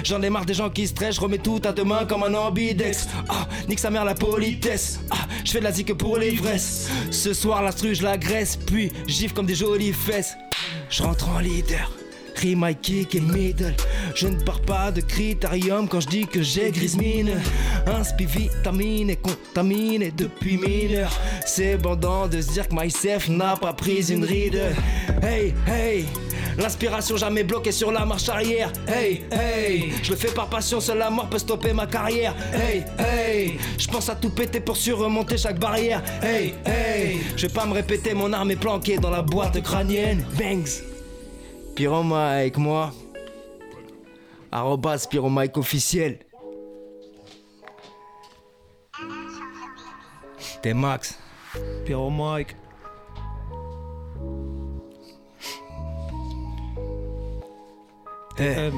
J'en ai marre des gens qui stressent, je remets tout à demain comme un ambidex. Ah, nique sa mère la politesse. Ah, je fais de la zik pour l'ivresse. Ce soir, la je la graisse, puis gifle comme des jolies fesses. Je rentre en leader. My kick et middle. Je ne pars pas de critérium quand je dis que j'ai grise mine. Inspi vitamine et contaminé depuis mineur. C'est bandant de se dire que myself n'a pas pris une ride. Hey, hey. L'inspiration jamais bloquée sur la marche arrière. Hey, hey, je le fais par passion, seule la mort peut stopper ma carrière. Hey, hey, je pense à tout péter pour surremonter chaque barrière. Hey, hey, je vais pas me répéter, mon arme est planquée dans la boîte crânienne. Bangs. Pyroma avec moi. Arrobas Pyromike officiel. T'es Max. Pyromike. Hey.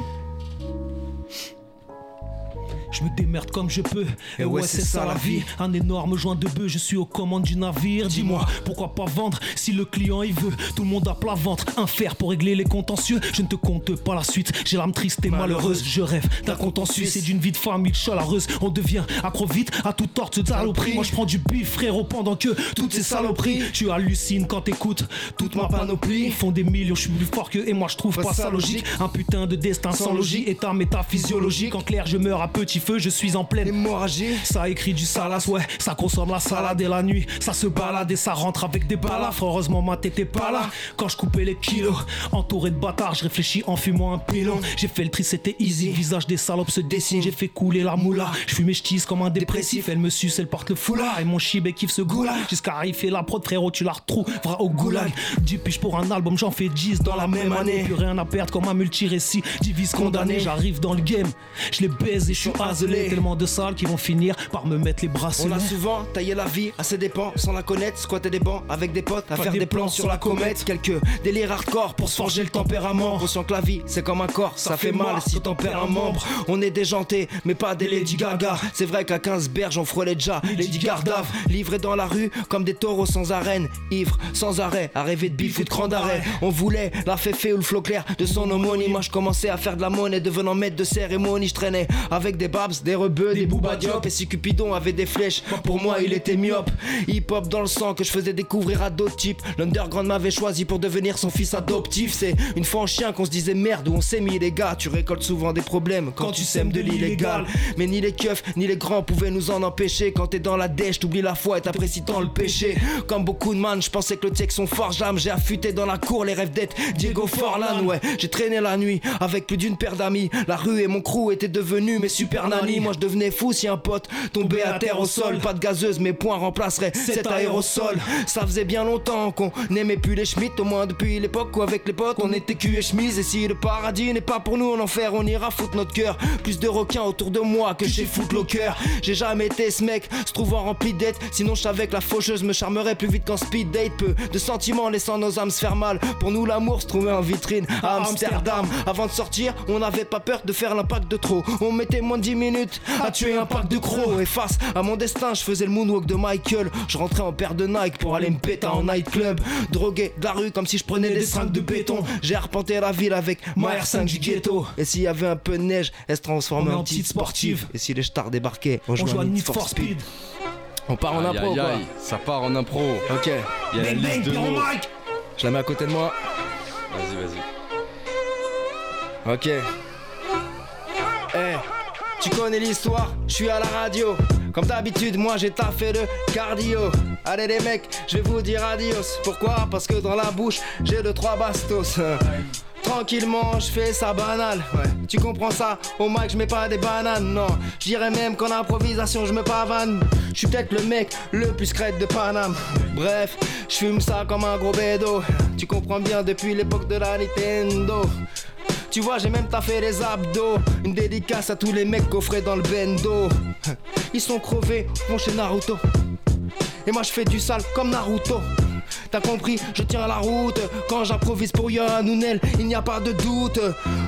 Je me démerde comme je peux. Et ouais, c'est ça la vie. Un énorme joint de bœuf, je suis aux commandes du navire. Dis-moi, pourquoi pas vendre si le client il veut? Tout le monde a plat ventre. Un fer pour régler les contentieux. Je ne te compte pas la suite. J'ai l'âme triste et malheureuse. Je rêve d'un contentieux. C'est d'une vie de famille chaleureuse. On devient accro vite à toute torte de saloperie. Moi je prends du bif, frérot, pendant que toutes ces saloperies. Tu hallucines quand t'écoutes toute ma panoplie. Ils font des millions, je suis plus fort que et moi je trouve pas ça logique. Un putain de destin sans logique. État métaphysiologique. En clair, je meurs à petit feu, je suis en pleine hémorragie. Ça écrit du salas, ouais, ça consomme la salade et la nuit. Ça se balade et ça rentre avec des balafres. Heureusement, ma tête pas là quand je coupais les kilos. Entouré de bâtards, je réfléchis en fumant un pilon. J'ai fait le tri, c'était easy. Visage des salopes se dessine, j'ai fait couler la moula. Je fume mes comme un dépressif. Elle me suce, elle porte le foulard. Et mon chibé kiffe ce goût Jusqu'à arriver la prod, frérot, tu la retrouveras au goulag. Du piche pour un album, j'en fais 10 dans la même année. Plus rien à perdre comme un multi-récit. Divise condamné, j'arrive dans le game. Je les baise et je suis Tellement de salles qui vont finir par me mettre les bras On a souvent taillé la vie à ses dépens sans la connaître, squatter des bancs avec des potes, à faire des, plans sur la comète. Quelques délires hardcore pour se forger le tempérament. Conscient que la vie c'est comme un corps, ça, fait mal si t'en perds un membre. On est déjanté, mais pas des Lady Gaga. C'est vrai qu'à 15 berges on frôlait déjà Lady Gardave. Livrés dans la rue comme des taureaux sans arène. Ivre, sans arrêt, à rêver de bif ou de cran d'arrêt. On voulait la féfé ou le flot clair de son homonyme. Moi je commençais à faire de la monnaie, devenant maître de cérémonie. Je traînais avec des babs, des rebeux, des booba Et si Cupidon avait des flèches, pour moi il était myope. Hip hop dans le sang que je faisais découvrir à d'autres types. L'underground m'avait choisi pour devenir son fils adoptif. C'est une fois en chien qu'on se disait merde où on s'est mis les gars. Tu récoltes souvent des problèmes quand, tu sèmes de l'illégal. Mais ni les keufs ni les grands pouvaient nous en empêcher. Quand t'es dans la dèche, t'oublies la foi et t'apprécies tant le péché. Comme beaucoup de man, je pensais que le tech son forge l'âme. J'ai affûté dans la cour les rêves d'être Diego Forlan. Ouais, j'ai traîné la nuit avec plus d'une paire d'amis. La rue et mon crew étaient devenus mes super Moi je devenais fou si un pote tombait à terre au sol. Pas de gazeuse, mes poings remplaceraient cet aérosol. Ça faisait bien longtemps qu'on n'aimait plus les Schmitt, au moins depuis l'époque où avec les potes on était cul et chemise. Et si le paradis n'est pas pour nous en enfer, on ira foutre notre cœur. Plus de requins autour de moi que chez Footlocker. J'ai jamais été ce mec, se trouvant rempli dettes. Sinon, je savais que la faucheuse me charmerait plus vite qu'en speed date. Peu de sentiments laissant nos âmes se faire mal. Pour nous, l'amour se trouvait en vitrine à Amsterdam. Avant de sortir, on n'avait pas peur de faire l'impact de trop. On mettait moins de 10 minutes à tuer un pack de crocs. Et face à mon destin, je faisais le moonwalk de Michael. Je rentrais en paire de Nike pour aller me péter en nightclub. Drogué de la rue comme si je prenais des seringues de béton. J'ai arpenté la ville avec ma R5 du ghetto. Et s'il y avait un peu de neige, elle se transformait en petite sportive. Et si les stars débarquaient, on, On jouait joue à Need for for Speed. On part en impro aïe, quoi. aïe, ça part en impro. Ok, Il y a la Bang bang, liste de Pyro mots. Mike. je la mets à côté de moi. Vas-y, vas-y. Ok. Eh, tu connais l'histoire, je suis à la radio. Comme d'habitude, moi j'ai taffé le cardio. Allez les mecs, je vais vous dire adios. Pourquoi? Parce que dans la bouche, j'ai le trois bastos. Tranquillement, je fais ça banal. Tu comprends ça? Au mic, je mets pas des bananes, non. Je dirais même qu'en improvisation, je me pavane. Je suis peut-être le mec le plus crête de Paname. Bref, je fume ça comme un gros bédo. Tu comprends bien depuis l'époque de la Nintendo. Tu vois, j'ai même taffé les abdos. Une dédicace à tous les mecs coffrés dans le bendo. Ils sont crevés, mon chez Naruto. Et moi je fais du sale comme Naruto. T'as compris, je tiens la route. Quand j'improvise pour Yann il n'y a pas de doute.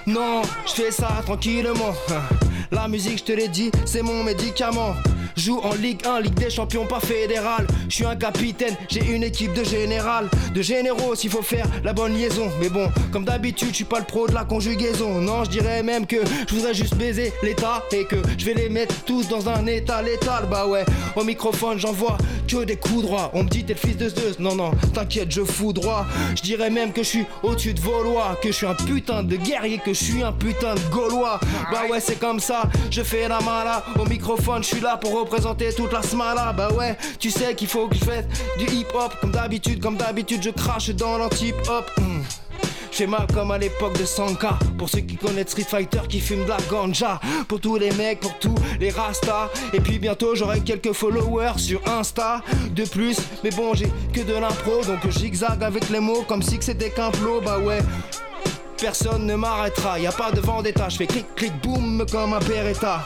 Non, je fais ça tranquillement. La musique, je te l'ai dit, c'est mon médicament. Joue en Ligue 1, Ligue des Champions, pas fédérale. Je suis un capitaine, j'ai une équipe de général. De généraux, s'il faut faire la bonne liaison. Mais bon, comme d'habitude, je suis pas le pro de la conjugaison. Non, je dirais même que je voudrais juste baiser l'état et que je vais les mettre tous dans un état létal. Bah ouais, au microphone, j'envoie que des coups droits. On me dit, t'es le fils de Zeus. Non, non, t'inquiète, je fous droit. Je dirais même que je suis au-dessus de Vaulois. Que je suis un putain de guerrier, que je suis un putain de Gaulois. Bah ouais, c'est comme ça, je fais la mala. Au microphone, je suis là pour représenter toute la smala. Bah ouais, tu sais qu'il faut que je fasse du hip-hop. Comme d'habitude, comme d'habitude, je crache dans l'anti-hop. Hmm. Je fais mal comme à l'époque de Sanka Pour ceux qui connaissent Street Fighter qui fument de la ganja Pour tous les mecs, pour tous les rastas Et puis bientôt j'aurai quelques followers sur Insta De plus, mais bon j'ai que de l'impro Donc je zigzag avec les mots comme si c'était qu'un plot Bah ouais Personne ne m'arrêtera, y a pas de vendetta Je fais clic clic boum comme un Beretta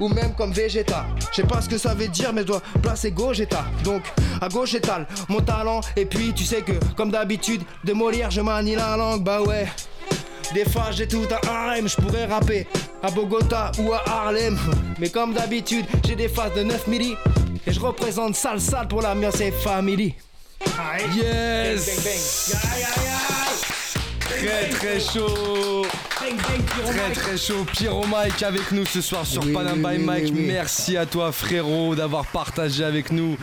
ou même comme Vegeta. Je sais pas ce que ça veut dire, mais je dois placer Gogeta. Donc, à gauche étale mon talent. Et puis, tu sais que, comme d'habitude, de Molière, je manie la langue. Bah ouais. Des fois, j'ai tout un harem. Je pourrais rapper à Bogota ou à Harlem. Mais comme d'habitude, j'ai des phases de 9 milli. Et je représente sale sale pour la Mercedes Family. Yes chaud Bang bang, Pyro Très Mike. très chaud, Pyro Mike avec nous ce soir sur Oui, Panam oui, by oui, Mike. oui, oui. Merci à toi frérot d'avoir partagé avec nous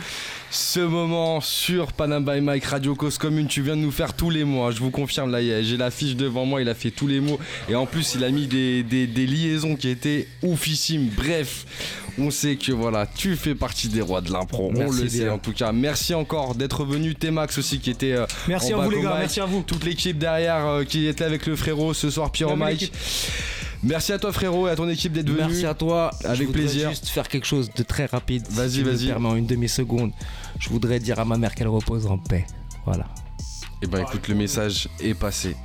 ce moment sur Panam by Mike Radio Cause Commune. Tu viens de nous faire tous les mots, hein. je vous confirme là, j'ai la fiche devant moi, il a fait tous les mots et en plus il a mis des, des- des liaisons qui étaient oufissimes. Bref, on sait que voilà, tu fais partie des rois de l'impro, on le sait en tout cas. Merci encore d'être venu, T-Max aussi qui était euh, Merci en à vous les gars, merci à vous. toute l'équipe derrière euh, qui était avec le frérot ce soir, Bienvenue, Mike. Merci à toi frérot et à ton équipe d'être venu. Merci à toi. Avec je plaisir. juste faire quelque chose de très rapide. si Vas-y, me vas-y. en une demi-seconde. Je voudrais dire à ma mère qu'elle repose en paix. Voilà. Et ben écoute, le message est passé.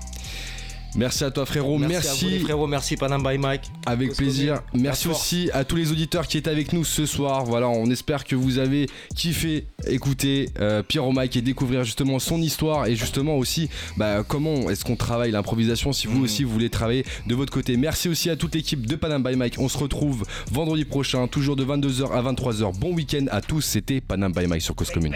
Merci à toi frérot, merci, à vous, les frérots. Merci Panam by Mike. avec plaisir. Merci aussi à tous les auditeurs qui étaient avec nous ce soir. Voilà, on espère que vous avez kiffé écouter euh, Pyro Mike et découvrir justement son histoire et justement aussi bah, comment est-ce qu'on travaille l'improvisation si vous aussi vous voulez travailler de votre côté. Merci aussi à toute l'équipe de Panam by Mike. On se retrouve vendredi prochain, toujours de 22h à 23h. Bon week-end à tous. C'était Panam by Mike sur Cause Commune.